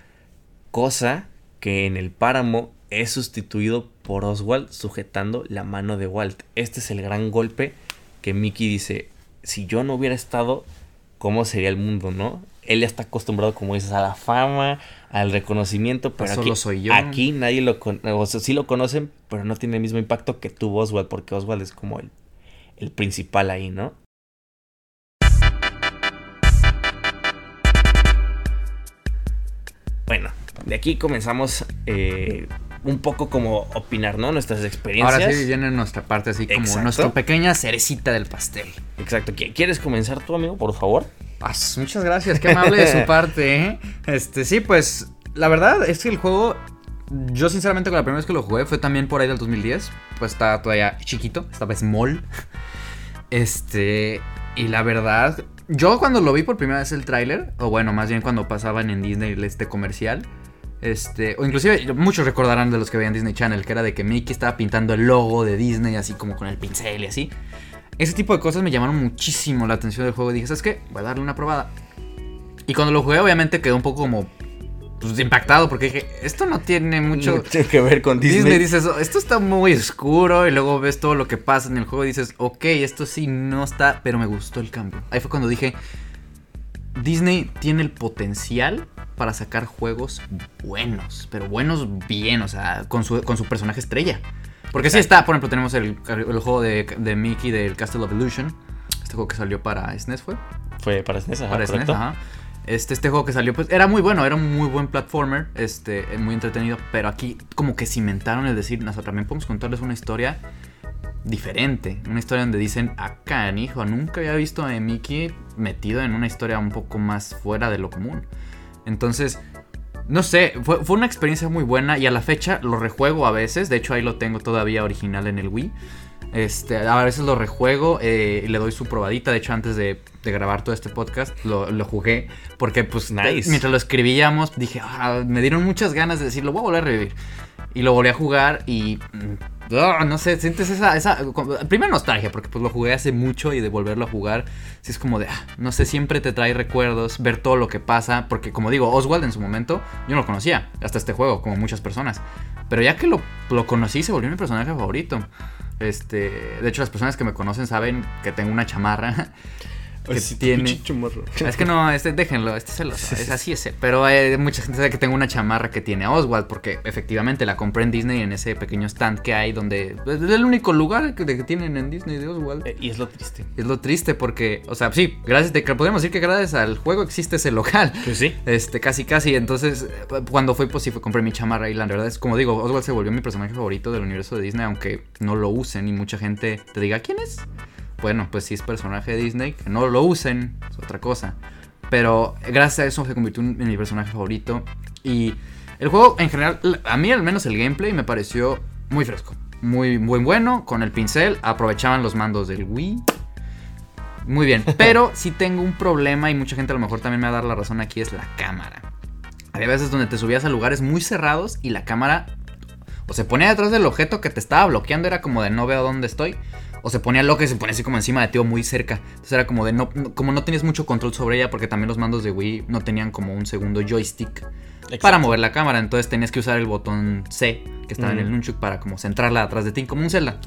Cosa que en el páramo es sustituido por Oswald sujetando la mano de Walt. Este es el gran golpe que Mickey dice, si yo no hubiera estado, ¿cómo sería el mundo, no? Él ya está acostumbrado, como dices, a la fama, al reconocimiento, pero aquí, soy yo. aquí nadie lo conoce, o sea, sí lo conocen, pero no tiene el mismo impacto que tuvo Oswald, porque Oswald es como el, el principal ahí, ¿no? Bueno, de aquí comenzamos eh, un poco como opinar, ¿no? Nuestras experiencias. Ahora sí viene nuestra parte así como Exacto. nuestra pequeña cerecita del pastel. Exacto. ¿Qui- ¿Quieres comenzar tú, amigo, por favor? Ah, muchas gracias, qué amable de su parte, ¿eh? Este, sí, pues, la verdad es que el juego, yo sinceramente con la primera vez que lo jugué fue también por ahí del 2010, pues estaba todavía chiquito, estaba small. Este, y la verdad, yo cuando lo vi por primera vez el tráiler, o bueno, más bien cuando pasaban en Disney este comercial, este, o inclusive muchos recordarán de los que veían Disney Channel, que era de que Mickey estaba pintando el logo de Disney así como con el pincel y así. Ese tipo de cosas me llamaron muchísimo la atención del juego y dije, ¿sabes qué? Voy a darle una probada. Y cuando lo jugué obviamente quedó un poco como pues, impactado porque dije, esto no tiene mucho... Que ver con Disney. Disney. dices, "Oh, esto está muy oscuro y luego ves todo lo que pasa en el juego y dices, ok, esto sí no está, pero me gustó el cambio. Ahí fue cuando dije, Disney tiene el potencial para sacar juegos buenos, pero buenos bien, o sea, con su, con su personaje estrella. Porque sí está, por ejemplo, tenemos el, el juego de, de Mickey del Castle of Illusion, este juego que salió para SNES fue. Fue para SNES, ajá, Para SNES, correcto. ajá. Este, este juego que salió, pues era muy bueno, era un muy buen platformer, este, muy entretenido, pero aquí como que cimentaron el decir, nosotros también podemos contarles una historia diferente, una historia donde dicen, acá, hijo, nunca había visto a Mickey metido en una historia un poco más fuera de lo común. Entonces, no sé, fue, fue una experiencia muy buena y a la fecha lo rejuego a veces, de hecho ahí lo tengo todavía original en el Wii. Este, a veces lo rejuego eh, y le doy su probadita. De hecho, antes de, de grabar todo este podcast, lo, lo jugué. Porque, pues, Nice. mientras lo escribíamos, dije, "Ah, me dieron muchas ganas de decir, lo voy a volver a revivir. Y lo volví a jugar y. mm, ah, no sé, sientes esa, esa. Primera nostalgia, porque pues lo jugué hace mucho y de volverlo a jugar, sí es como de. ah, no sé, siempre te trae recuerdos, ver todo lo que pasa. Porque, como digo, Oswald en su momento, yo no lo conocía hasta este juego, como muchas personas. Pero ya que lo, lo conocí, se volvió mi personaje favorito. Este, de hecho, las personas que me conocen saben que tengo una chamarra. Que Ay, tiene. chumorro. Es que no, este, déjenlo, este se lo es así ese. Pero eh, mucha gente sabe que tengo una chamarra que tiene a Oswald, porque efectivamente la compré en Disney en ese pequeño stand que hay, donde es el único lugar que, que tienen en Disney de Oswald. Eh, y es lo triste. Es lo triste porque, o sea, sí, gracias, de, podemos decir que gracias al juego existe ese local. Pues sí. Este, casi, casi. Entonces, cuando fui, pues sí, fue, compré mi chamarra y la verdad es, como digo, Oswald se volvió mi personaje favorito del universo de Disney, aunque no lo usen y mucha gente te diga, ¿quién es? Bueno, pues sí es personaje de Disney, que no lo usen, es otra cosa. Pero gracias a eso se convirtió en mi personaje favorito. Y el juego en general, a mí al menos el gameplay me pareció muy fresco. Muy, muy bueno, con el pincel, aprovechaban los mandos del Wii. Muy bien, pero sí tengo un problema y mucha gente a lo mejor también me va a dar la razón aquí, es la cámara. Había veces donde te subías a lugares muy cerrados y la cámara o se ponía detrás del objeto que te estaba bloqueando, era como de no veo dónde estoy. O se ponía loca y se ponía así como encima de ti o muy cerca. Entonces era como de no, no- como no tenías mucho control sobre ella porque también los mandos de Wii no tenían como un segundo joystick para mover la cámara. Entonces tenías que usar el botón C que estaba en el nunchuk para como centrarla atrás de ti, como un Zelda.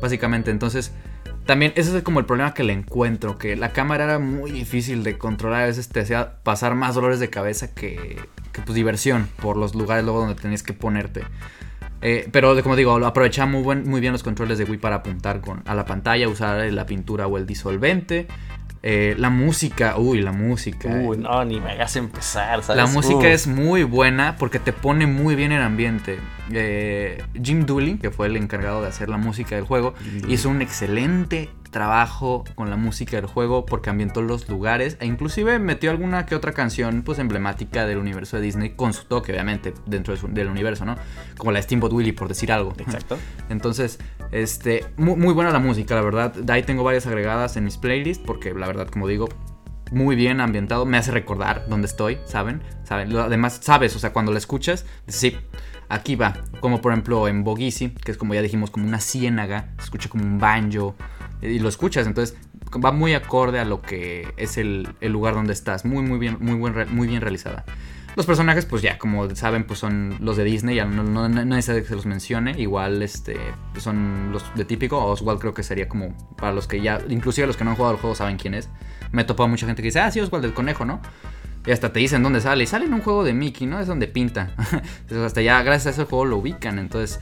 Básicamente, entonces también ese es como el problema que le encuentro, que la cámara era muy difícil de controlar, a veces te hacía pasar más dolores de cabeza que, que pues diversión por los lugares luego donde tenías que ponerte. Eh, pero como digo, aprovechaba muy, buen- muy bien los controles de Wii para apuntar con, a la pantalla, usar la pintura o el disolvente. Eh, la música, uy, la música. Uy, no, ni me hagas empezar, ¿sabes? La música Uh. es muy buena porque te pone muy bien en ambiente. Eh, Jim Dooley, que fue el encargado de hacer la música del juego, hizo un excelente trabajo con la música del juego porque ambientó los lugares e inclusive metió alguna que otra canción pues emblemática del universo de Disney con su toque obviamente dentro del universo, ¿no? Como la Steamboat Willie por decir algo. Exacto. Entonces, este, muy, muy buena la música, la verdad. De ahí tengo varias agregadas en mis playlists porque la verdad, como digo, muy bien ambientado, me hace recordar dónde estoy, ¿saben? ¿Saben? Además, sabes, o sea, cuando la escuchas, sí, aquí va. Como por ejemplo en Bogisi, que es como ya dijimos, como una ciénaga, se escucha como un banjo, y lo escuchas, entonces va muy acorde a lo que es el, lugar donde estás, muy, muy bien, muy, buen, muy bien realizada. Los personajes, pues ya, como saben, pues son los de Disney, ya no, no, no, que se los mencione. Igual, este, son los de típico. Oswald creo que sería como para los que ya, inclusive los que no han jugado el juego saben quién es. Me he topado mucha gente que dice, ah, sí, Oswald el conejo, ¿no? Y hasta te dicen dónde sale. Y sale en un juego de Mickey, ¿no? Es donde pinta. Entonces, hasta ya, gracias a ese juego lo ubican. Entonces,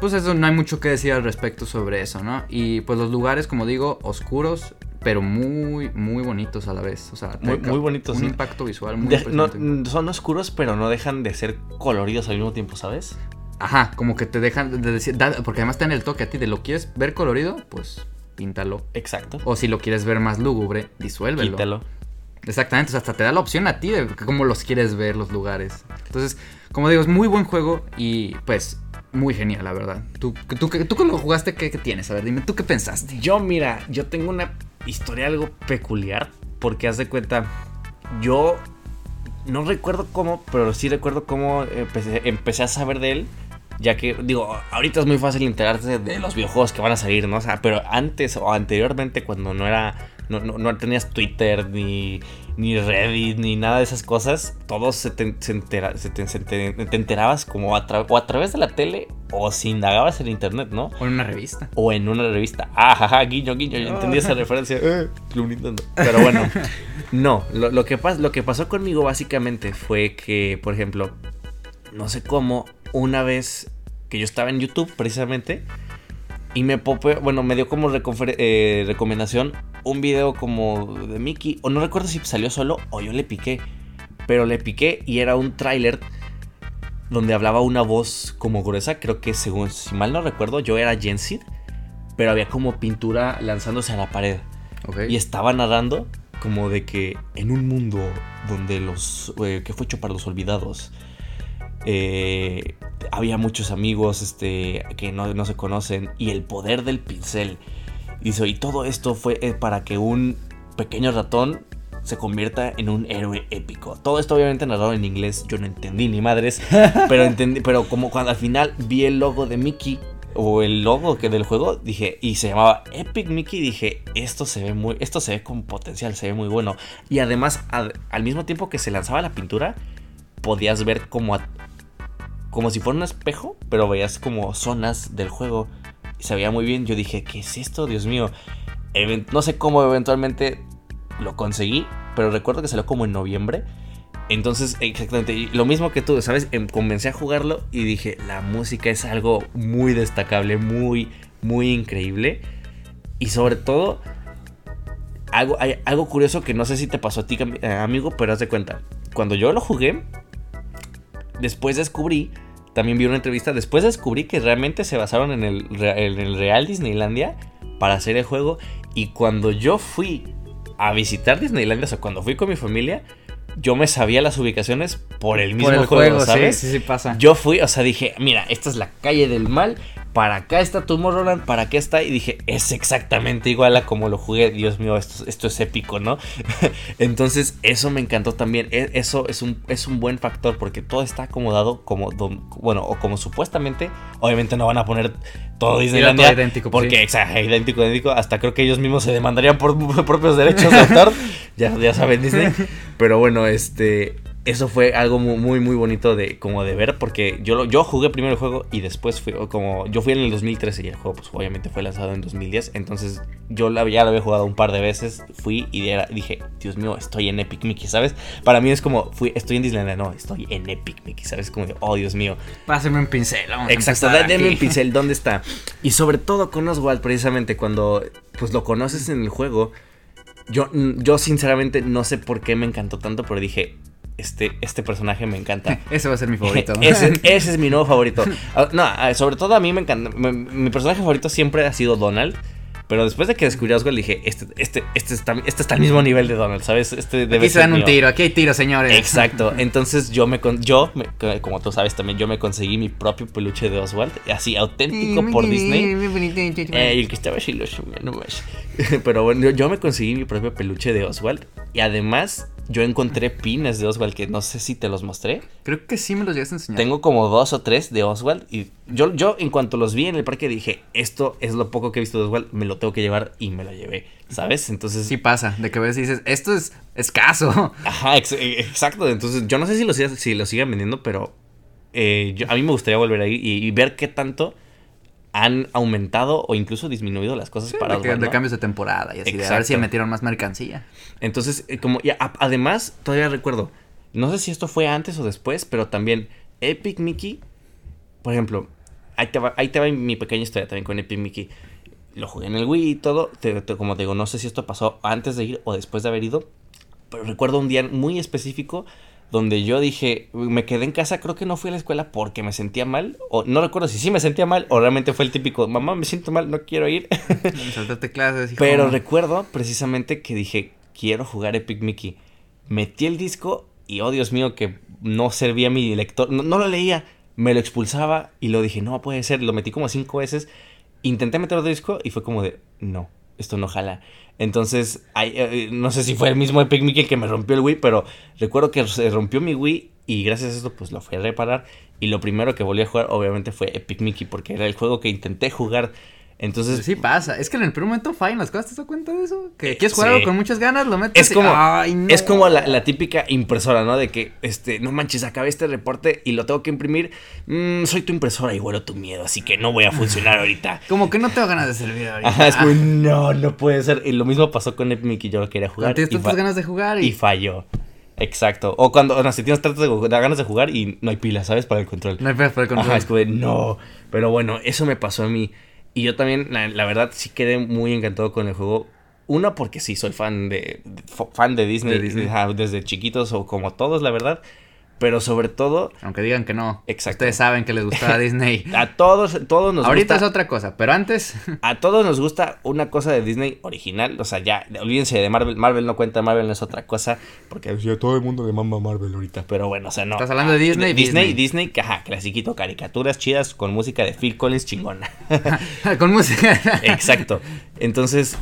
pues eso no hay mucho que decir al respecto sobre eso, ¿no? Y pues los lugares, como digo, oscuros, pero muy, muy bonitos a la vez. O sea, muy, muy bonitos. Un impacto visual muy no, Son oscuros, pero no dejan de ser coloridos al mismo tiempo, ¿sabes? Ajá, como que te dejan de decir, porque además está en el toque a ti de lo quieres ver colorido, pues píntalo. Exacto. O si lo quieres ver más lúgubre, disuélvelo. Quítalo. Exactamente, o sea, hasta te da la opción a ti de cómo los quieres ver los lugares. Entonces, como digo, es muy buen juego y pues muy genial, la verdad. ¿Tú, tú, tú, lo jugaste, ¿qué, ¿qué, tienes? A ver, dime, ¿tú qué pensaste? Yo, mira, yo tengo una historia algo peculiar, porque haz de cuenta, yo no recuerdo cómo, pero sí recuerdo cómo empecé, empecé a saber de él. Ya que, digo, ahorita es muy fácil enterarse de los videojuegos que van a salir, ¿no? O sea, pero antes o anteriormente, cuando no era no, no, tenías Twitter, ni, ni Reddit, ni nada de esas cosas. Todos se te, se te, enterabas como a, o a través de la tele o si indagabas en internet, ¿no? O en una revista. O en una revista. Ah, jaja, guiño, guiño. Yo entendí esa referencia. Eh, Pero bueno, no. Lo, lo, que lo que pasó conmigo básicamente fue que, por ejemplo, no sé cómo, una vez que yo estaba en YouTube precisamente y me popé, bueno, me dio como eh, recomendación un video como de Mickey. O no recuerdo si salió solo o yo le piqué. Pero le piqué y era un tráiler donde hablaba una voz como gruesa. Creo que según, si mal no recuerdo, yo era Jensid. Pero había como pintura lanzándose a la pared. Y estaba narrando como de que en un mundo donde los... Eh, que fue hecho para los olvidados eh, había muchos amigos este, que no, se conocen y el poder del pincel. Y todo esto fue eh, para que un pequeño ratón se convierta en un héroe épico. Todo esto obviamente narrado en inglés, yo no entendí ni madres, pero entendí, pero como cuando al final vi el logo de Mickey o el logo que del juego, dije, y se llamaba Epic Mickey, dije, esto se ve muy, esto se ve con potencial, se ve muy bueno. Y además, al mismo tiempo que se lanzaba la pintura, podías ver como como si fuera un espejo, pero veías como zonas del juego. Se veía muy bien. Yo dije, ¿qué es esto? Dios mío. no sé cómo eventualmente lo conseguí, pero recuerdo que salió como en noviembre. Entonces, exactamente, lo mismo que tú, ¿sabes? Em, comencé a jugarlo y dije, la música es algo muy destacable, muy, muy increíble. Y sobre todo, algo, algo curioso que no sé si te pasó a ti, eh, amigo, pero haz de cuenta. Cuando yo lo jugué, después descubrí, también vi una entrevista, después descubrí que realmente se basaron en el, en el Real Disneylandia para hacer el juego. Y cuando yo fui a visitar Disneylandia, o sea, cuando fui con mi familia, yo me sabía las ubicaciones por el mismo juego, ¿sabes? Sí, sí, sí, pasa. Yo fui, o sea, dije, mira, esta es la calle del mal para acá está Tomorrowland, para acá está. Y dije, es exactamente igual a como lo jugué. Dios mío, esto, esto es épico, ¿no? Entonces, eso me encantó también. E, eso es un, es un buen factor porque todo está acomodado como, bueno, o como supuestamente. Obviamente no van a poner todo Disneylandia. Todo idéntico, pues porque, exacto, idéntico, idéntico. Hasta creo que ellos mismos se demandarían por propios derechos de autor. ya, ya saben, Disney. Pero bueno, este eso fue algo muy, muy, bonito de, como de ver, porque yo, yo jugué primero el juego y después fui, como, yo fui en el 2013 y el juego, pues obviamente fue lanzado en 2010, entonces yo ya lo había jugado un par de veces, fui y dije, Dios mío, estoy en Epic Mickey, ¿sabes? Para mí es como, fui, estoy en Disneyland, no, estoy en Epic Mickey, ¿sabes? Como de, oh, Dios mío. Pásame un pincel, vamos Exacto, dame un pincel, ¿dónde está? Y sobre todo con Oswald, precisamente, cuando, pues lo conoces en el juego, yo, yo sinceramente no sé por qué me encantó tanto, pero dije, este, este personaje me encanta. Ese va a ser mi favorito. ese, ese es mi nuevo favorito. Ah, No, ah, sobre todo a mí me encanta. mi- Mi personaje favorito siempre ha sido Donald. Pero después de que descubrí a Oswald dije, este, este, este, está, este está al mismo nivel de Donald, ¿sabes? Este debe Aquí se ser dan un mío. tiro, aquí hay tiros, señores. Exacto. Entonces yo me yo me- como tú sabes también yo me conseguí mi propio peluche de Oswald, así auténtico por Disney. Eh, y el que estaba así. Pero bueno, yo, yo me conseguí mi propio peluche de Oswald y además yo encontré pines de Oswald que no sé si te los mostré. Creo que sí me los llegaste a enseñar. Tengo como dos o tres de Oswald y yo, yo en cuanto los vi en el parque dije, esto es lo poco que he visto de Oswald, me lo tengo que llevar y me lo llevé, ¿sabes? Entonces... Sí pasa, de que ves y dices, esto es escaso. Ajá, ex- eh, exacto. Entonces, yo no sé si lo, si lo sigan vendiendo, pero eh, yo- a mí me gustaría volver ahí y, y ver qué tanto han aumentado o incluso disminuido las cosas para de, de cambios de temporada y así, de a ver si metieron más mercancía. Entonces, eh, como a- además, todavía recuerdo, no sé si esto fue antes o después, pero también Epic Mickey, por ejemplo, ahí te va, ahí te va mi pequeña historia también con Epic Mickey. Lo jugué en el Wii y todo, te- te- como te digo, no sé si esto pasó antes de ir o después de haber ido, pero recuerdo un día muy específico donde yo dije, me quedé en casa, creo que no fui a la escuela porque me sentía mal, o no recuerdo si sí me sentía mal o realmente fue el típico, mamá, me siento mal, no quiero ir. Saltate clases, hijo. Pero recuerdo precisamente que dije, quiero jugar Epic Mickey. Metí el disco y, oh Dios mío, que no servía mi lector. No, no lo leía, me lo expulsaba y lo dije, no puede ser. Lo metí como cinco veces. Intenté meter otro disco y fue como de, no, esto no jala. Entonces, ay, eh, no sé si fue el mismo Epic Mickey que me rompió el Wii, pero recuerdo que se rompió mi Wii y gracias a esto pues lo fui a reparar. Y lo primero que volví a jugar obviamente fue Epic Mickey porque era el juego que intenté jugar. Entonces, Sí pasa, es que en el primer momento fallan las cosas, ¿te das cuenta de eso? Que Eh, quieres jugar sí. algo con muchas ganas, lo metes Es y- como, Ay, no. es como la, la típica impresora, ¿no? De que, este, no manches, acabé este reporte y lo tengo que imprimir. Mm, soy tu impresora y huelo tu miedo, así que no voy a funcionar ahorita. Como que no tengo ganas de servir ahorita. Ajá, es como, no, no puede ser. Y lo mismo pasó con Epic Mickey, yo lo quería jugar. Tienes y, tantas ganas de jugar y... y falló. Exacto. O cuando, no sé, tienes tantas de- ganas de jugar y no hay pila, ¿sabes? Para el control. No hay pedo para el control. Ajá, es como no. Pero bueno, eso me pasó a mí. Y yo también, la, la verdad, sí quedé muy encantado con el juego. Uno, porque sí, soy fan de, fan de Disney, De Disney. desde chiquitos o como todos, la verdad. Pero sobre todo, Aunque digan que no. Exacto. Ustedes saben que les gustaba Disney. a todos, todos nos Ahorita gusta. es otra cosa, pero antes... A todos nos gusta una cosa de Disney original. O sea, ya, olvídense de Marvel. Marvel no cuenta, Marvel no es otra cosa. Porque ya todo el mundo le mama Marvel ahorita. Pero bueno, o sea, no. Estás hablando de Disney, Disney, Disney. Disney, que, ajá, clasiquito, caricaturas chidas con música de Phil Collins chingona. con música. Exacto. Entonces,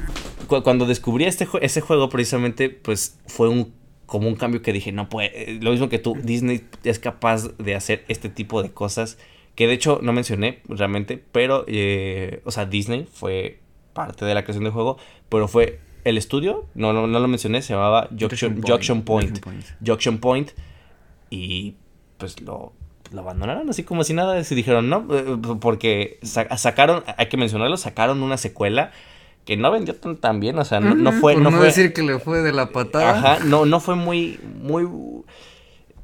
cu- cuando descubrí este ese juego, precisamente, pues fue un como un cambio que dije, no puede. eh, Lo mismo que tú, Disney es capaz de hacer este tipo de cosas. Que de hecho no mencioné realmente, pero, eh, o sea, Disney fue parte de la creación del juego, pero fue el estudio, no, no, no lo mencioné, se llamaba Junction, Junction Point. Junction Point. Y pues lo, lo abandonaron así como si nada. Se dijeron, no, eh, porque sa- sacaron, hay que mencionarlo, sacaron una secuela que no vendió tan, tan bien. O sea, no, no fue. Por no no fue decir que le fue de la patada. Ajá, no, no fue muy, muy.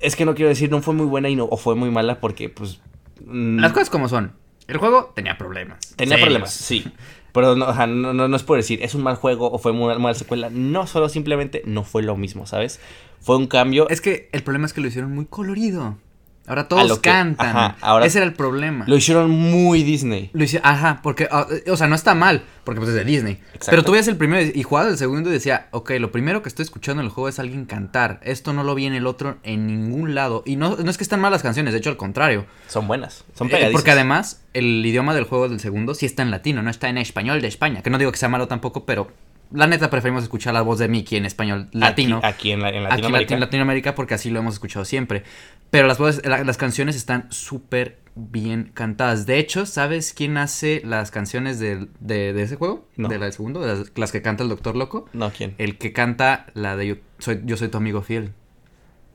Es que no quiero decir, no fue muy buena y no, o fue muy mala porque, pues. mm, Las cosas como son. El juego tenía problemas. Tenía Serios. problemas, sí. Pero no, ajá, no, no, no es por decir, es un mal juego o fue muy mala secuela. No, solo simplemente no fue lo mismo, ¿sabes? Fue un cambio. Es que el problema es que lo hicieron muy colorido. Ahora todos que- cantan. ajá, ahora- Ese era el problema. Lo hicieron muy Disney. Lo hice, ajá, porque, ah, eh, o sea, no está mal, porque pues es de Disney. Exacto. Pero tú veías el primero y jugabas el segundo y decía, ok, lo primero que estoy escuchando en el juego es alguien cantar. Esto no lo vi en el otro en ningún lado. Y no, no es que están mal las canciones, de hecho al contrario. Son buenas, son Eh, pegadizas. porque además el idioma del juego del segundo sí está en latino, no está en español de España. Que no digo que sea malo tampoco, pero la neta preferimos escuchar la voz de Mickey en español latino. Aquí, aquí en, la- en Aquí Latinoamérica. en Latinoamérica porque así lo hemos escuchado siempre. Pero las las canciones están súper bien cantadas. De hecho, ¿sabes quién hace las canciones del- de, de ese juego? No. De la del segundo, de las, las que canta el Doctor Loco. No, ¿quién? El que canta la de Yo soy, yo soy tu amigo fiel.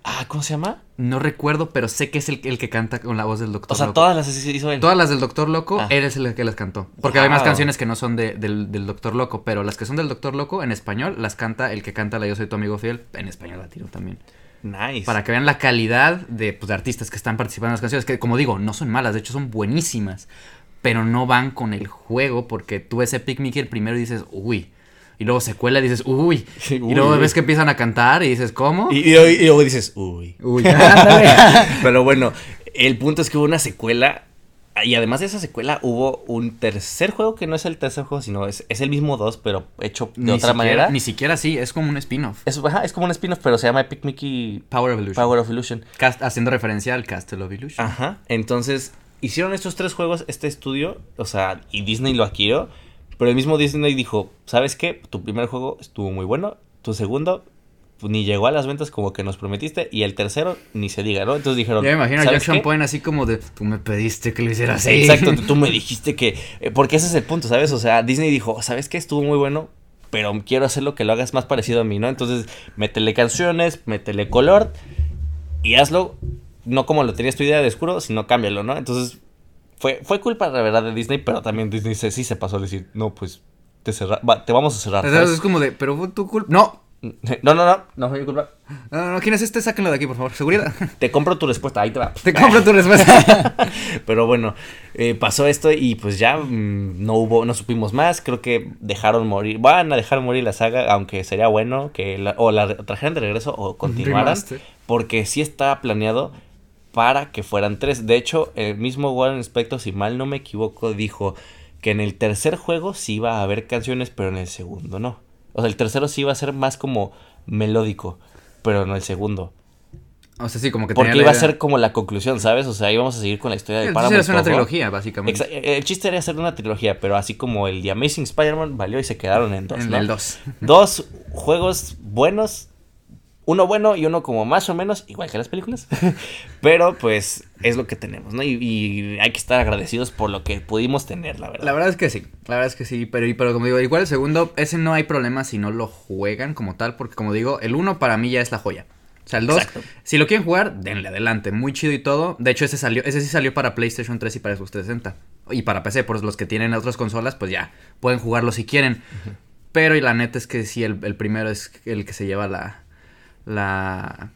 Ah, ¿cómo se llama? No recuerdo, pero sé que es el, el que canta con la voz del Doctor O sea, Loco. todas las hizo él. Todas las del Doctor Loco, Ah. él es el que las cantó. Porque hay más canciones que no son de- del, del Doctor Loco, pero las que son del Doctor Loco en español las canta el que canta la Yo soy tu amigo fiel en español latino también. Nice. Para que vean la calidad de, pues, de artistas que están participando en las canciones, que como digo, no son malas, de hecho son buenísimas, pero no van con el juego porque tú ves Epic Mickey el primero y dices, uy. y luego secuela y dices, uy. Y luego ves que empiezan a cantar y dices, ¿cómo? Y, y- y luego dices, uy. Uy. Pero bueno, el punto es que hubo una secuela. Y además de esa secuela hubo un tercer juego que no es el tercer juego, sino es, es el mismo 2, pero hecho de Ni otra siquiera- manera. Ni siquiera así, es como un spin-off. Es, ajá, es como un spin-off, pero se llama Epic Mickey Power Evolution. Power of Illusion. Cast- haciendo referencia al Castle of Illusion. Ajá. Entonces, hicieron estos tres juegos, este estudio, o sea, y Disney lo adquirió. Pero el mismo Disney dijo, ¿sabes qué? Tu primer juego estuvo muy bueno, tu segundo pues, ni llegó a las ventas como que nos prometiste, y el tercero ni se diga, ¿no? Entonces dijeron, Ya me imagino a ¿sabes Jackson? Point así como de, tú me pediste que lo hiciera así. Exacto, tú, me dijiste que. eh, Porque ese es el punto, ¿sabes? O sea, Disney dijo, ¿sabes qué? Estuvo muy bueno, pero quiero hacerlo que lo hagas más parecido a mí, ¿no? Entonces, métele canciones, métele color y hazlo no como lo tenías tu idea de oscuro, sino cámbialo, ¿no? Entonces, fue, fue culpa, la verdad, de Disney, pero también Disney se, sí se pasó a decir, no, pues te, cerra- va- te vamos a cerrar. ¿sabes? es como de, pero fue tu culpa. No, No, no, no, no fue mi culpa. no, no, ¿quién es este? Sáquenlo de aquí, por favor. Seguridad. Te compro tu respuesta, ahí te va. Te compro tu respuesta. Pero bueno, eh, pasó esto y pues ya mm, no hubo, no supimos más. Creo que dejaron morir, van a dejar morir la saga, aunque sería bueno que la- o la trajeran de regreso o continuaran, Remaster. porque sí estaba planeado para que fueran tres. De hecho, el mismo Warren Spector, si mal no me equivoco, dijo que en el tercer juego sí iba a haber canciones, pero en el segundo no. O sea, el tercero sí iba a ser más como melódico, pero no el segundo. O sea, sí, como que Porque tenía iba a ser como la conclusión, ¿sabes? O sea, íbamos a seguir con la historia de Paramount. es una Ojo. trilogía, básicamente. Exa- eh, El chiste era hacer una trilogía, pero así como el The Amazing Spider-Man valió y se quedaron en dos. En ¿no? el 2. Dos juegos buenos, uno bueno y uno como más o menos, igual que las películas. pero pues es lo que tenemos, ¿no? Y, y hay que estar agradecidos por lo que pudimos tener, la verdad. La verdad es que sí, la verdad es que sí, pero, pero como digo, igual el segundo, ese no hay problema si no lo juegan como tal, porque como digo, el uno para mí ya es la joya. O sea, el 2, Exacto. si lo quieren jugar, denle adelante, muy chido y todo. De hecho, ese salió, ese sí salió para PlayStation 3 y para Xbox 360. Y para PC, por los que tienen otras consolas, pues ya, pueden jugarlo si quieren. Pero y la neta es que sí, el, el primero es el que se lleva la, la,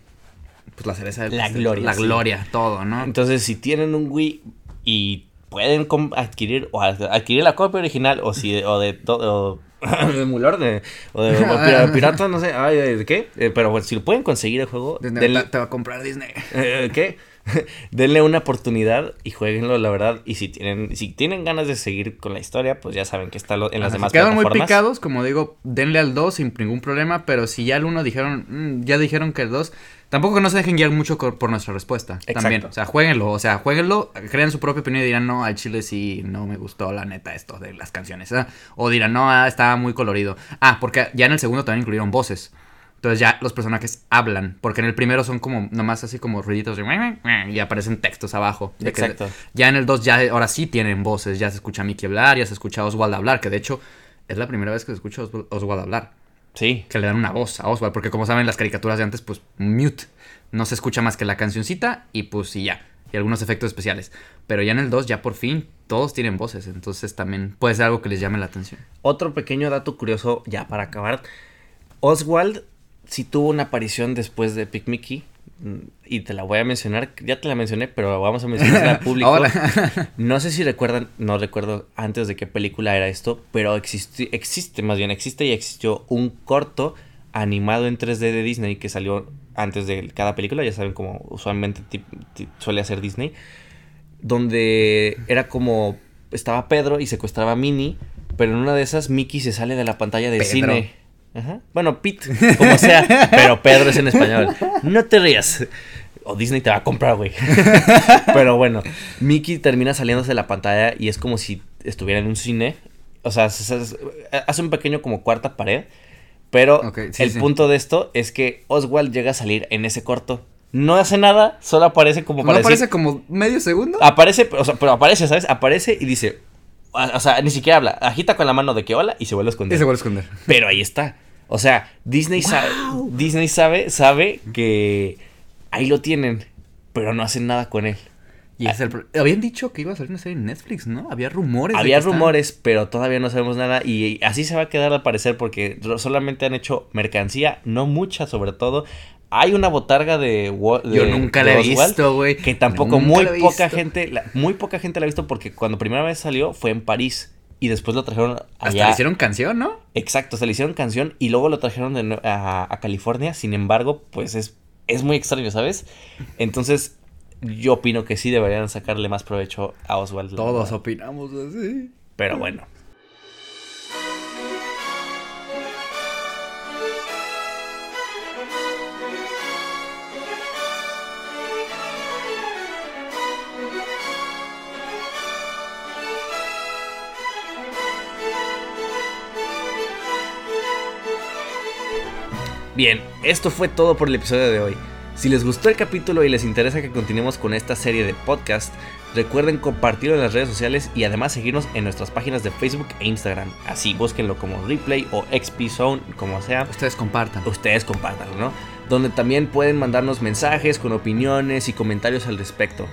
pues la cereza del La pastel, gloria, La sí. gloria, todo, ¿no? Entonces, si tienen un Wii y pueden adquirir o ad- adquirir la copia original o si o de todo de de o de o pirata no sé ay, de qué Eh, pero bueno, si lo pueden conseguir el juego Te, denle- te va a comprar Disney. eh, ¿qué? denle una oportunidad y jueguenlo la verdad y si tienen si tienen ganas de seguir con la historia pues ya saben que está lo- en las Ajá, demás si quedan muy plataformas picados, como digo, denle al 2 sin ningún problema, pero si ya el 1 dijeron, mm, ya dijeron que el 2, tampoco que no se dejen guiar mucho por nuestra respuesta. Exacto. También, o sea, jueguenlo, o sea, jueguenlo, crean su propia opinión y dirán, no, al chile sí, no me gustó la neta esto de las canciones. ¿ah? O dirán, no, ah, estaba muy colorido. Ah, porque ya en el segundo también incluyeron voces. Entonces ya los personajes hablan, porque en el primero son como nomás así como ruiditos de y aparecen textos abajo. Exacto. ya en el 2 ya ahora sí tienen voces, ya se escucha a Mickey hablar, ya se escucha a Oswald hablar, que de hecho es la primera vez que se escucha a Oswald hablar, sí que le dan una voz a Oswald, porque como saben las caricaturas de antes pues mute, no se escucha más que la cancioncita y pues y ya, y algunos efectos especiales, pero ya en el 2 ya por fin todos tienen voces, entonces también puede ser algo que les llame la atención. Otro pequeño dato curioso, ya para acabar. Oswald sí tuvo una aparición después de Pick Mickey. mm, Y te la voy a mencionar. Ya te la mencioné, pero vamos a mencionarla al público. No sé si recuerdan, no recuerdo antes de qué película era esto, pero existe, existe, más bien existe y existió un corto animado en 3D de Disney que salió antes de cada película. Ya saben cómo usualmente suele hacer Disney. Donde era como. Estaba Pedro y secuestraba a Minnie. Pero en una de esas, Mickey se sale de la pantalla de Pedro. cine. Ajá. Bueno, Pete, como sea. pero Pedro es en español. No te rías. O Disney te va a comprar, güey. pero bueno, Mickey termina saliéndose de la pantalla y es como si estuviera en un cine. O sea, se- se- hace un pequeño como cuarta pared. Pero Ok, sí, el sí. punto de esto es que Oswald llega a salir en ese corto. No hace nada, solo aparece como ¿No para aparece decir- como medio segundo? Aparece, o sea, pero aparece, ¿sabes? Aparece y dice. O sea, ni siquiera habla. Agita con la mano de que hola y se vuelve a esconder. Y se vuelve a esconder. Pero ahí está. O sea, Disney sabe, Disney sabe, sabe que ahí lo tienen, pero no hacen nada con él. Y es el Habían dicho que iba a salir una serie en Netflix, ¿no? Había rumores. Había rumores, pero todavía no sabemos nada y así se va a quedar al parecer porque solamente han hecho mercancía, no mucha sobre todo. Hay una botarga de, de- Yo nunca de la he visto, güey. Que tampoco muy poca gente, la- muy poca gente la ha visto porque cuando primera vez salió fue en París y después lo trajeron Hasta allá. le hicieron canción, ¿no? Exacto, se le hicieron canción y luego lo trajeron de a, a California. Sin embargo, pues es, es muy extraño, ¿sabes? Entonces, yo opino que sí deberían sacarle más provecho a Oswald. Todos opinamos así. Pero bueno. Bien, esto fue todo por el episodio de hoy. Si les gustó el capítulo y les interesa que continuemos con esta serie de podcast, recuerden compartirlo en las redes sociales y además seguirnos en nuestras páginas de Facebook e Instagram. Así, búsquenlo como Replay o XP Zone, como sea. Ustedes compartan. Ustedes compártanlo, ¿no? Donde también pueden mandarnos mensajes con opiniones y comentarios al respecto.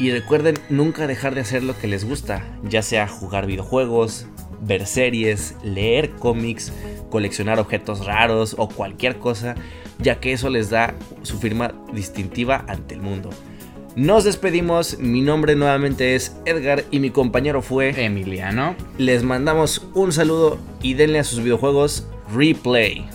Y recuerden nunca dejar de hacer lo que les gusta, ya sea jugar videojuegos, ver series, leer cómics, coleccionar objetos raros o cualquier cosa, ya que eso les da su firma distintiva ante el mundo. Nos despedimos, mi nombre nuevamente es Edgar y mi compañero fue... Emiliano. Les mandamos un saludo y denle a sus videojuegos replay.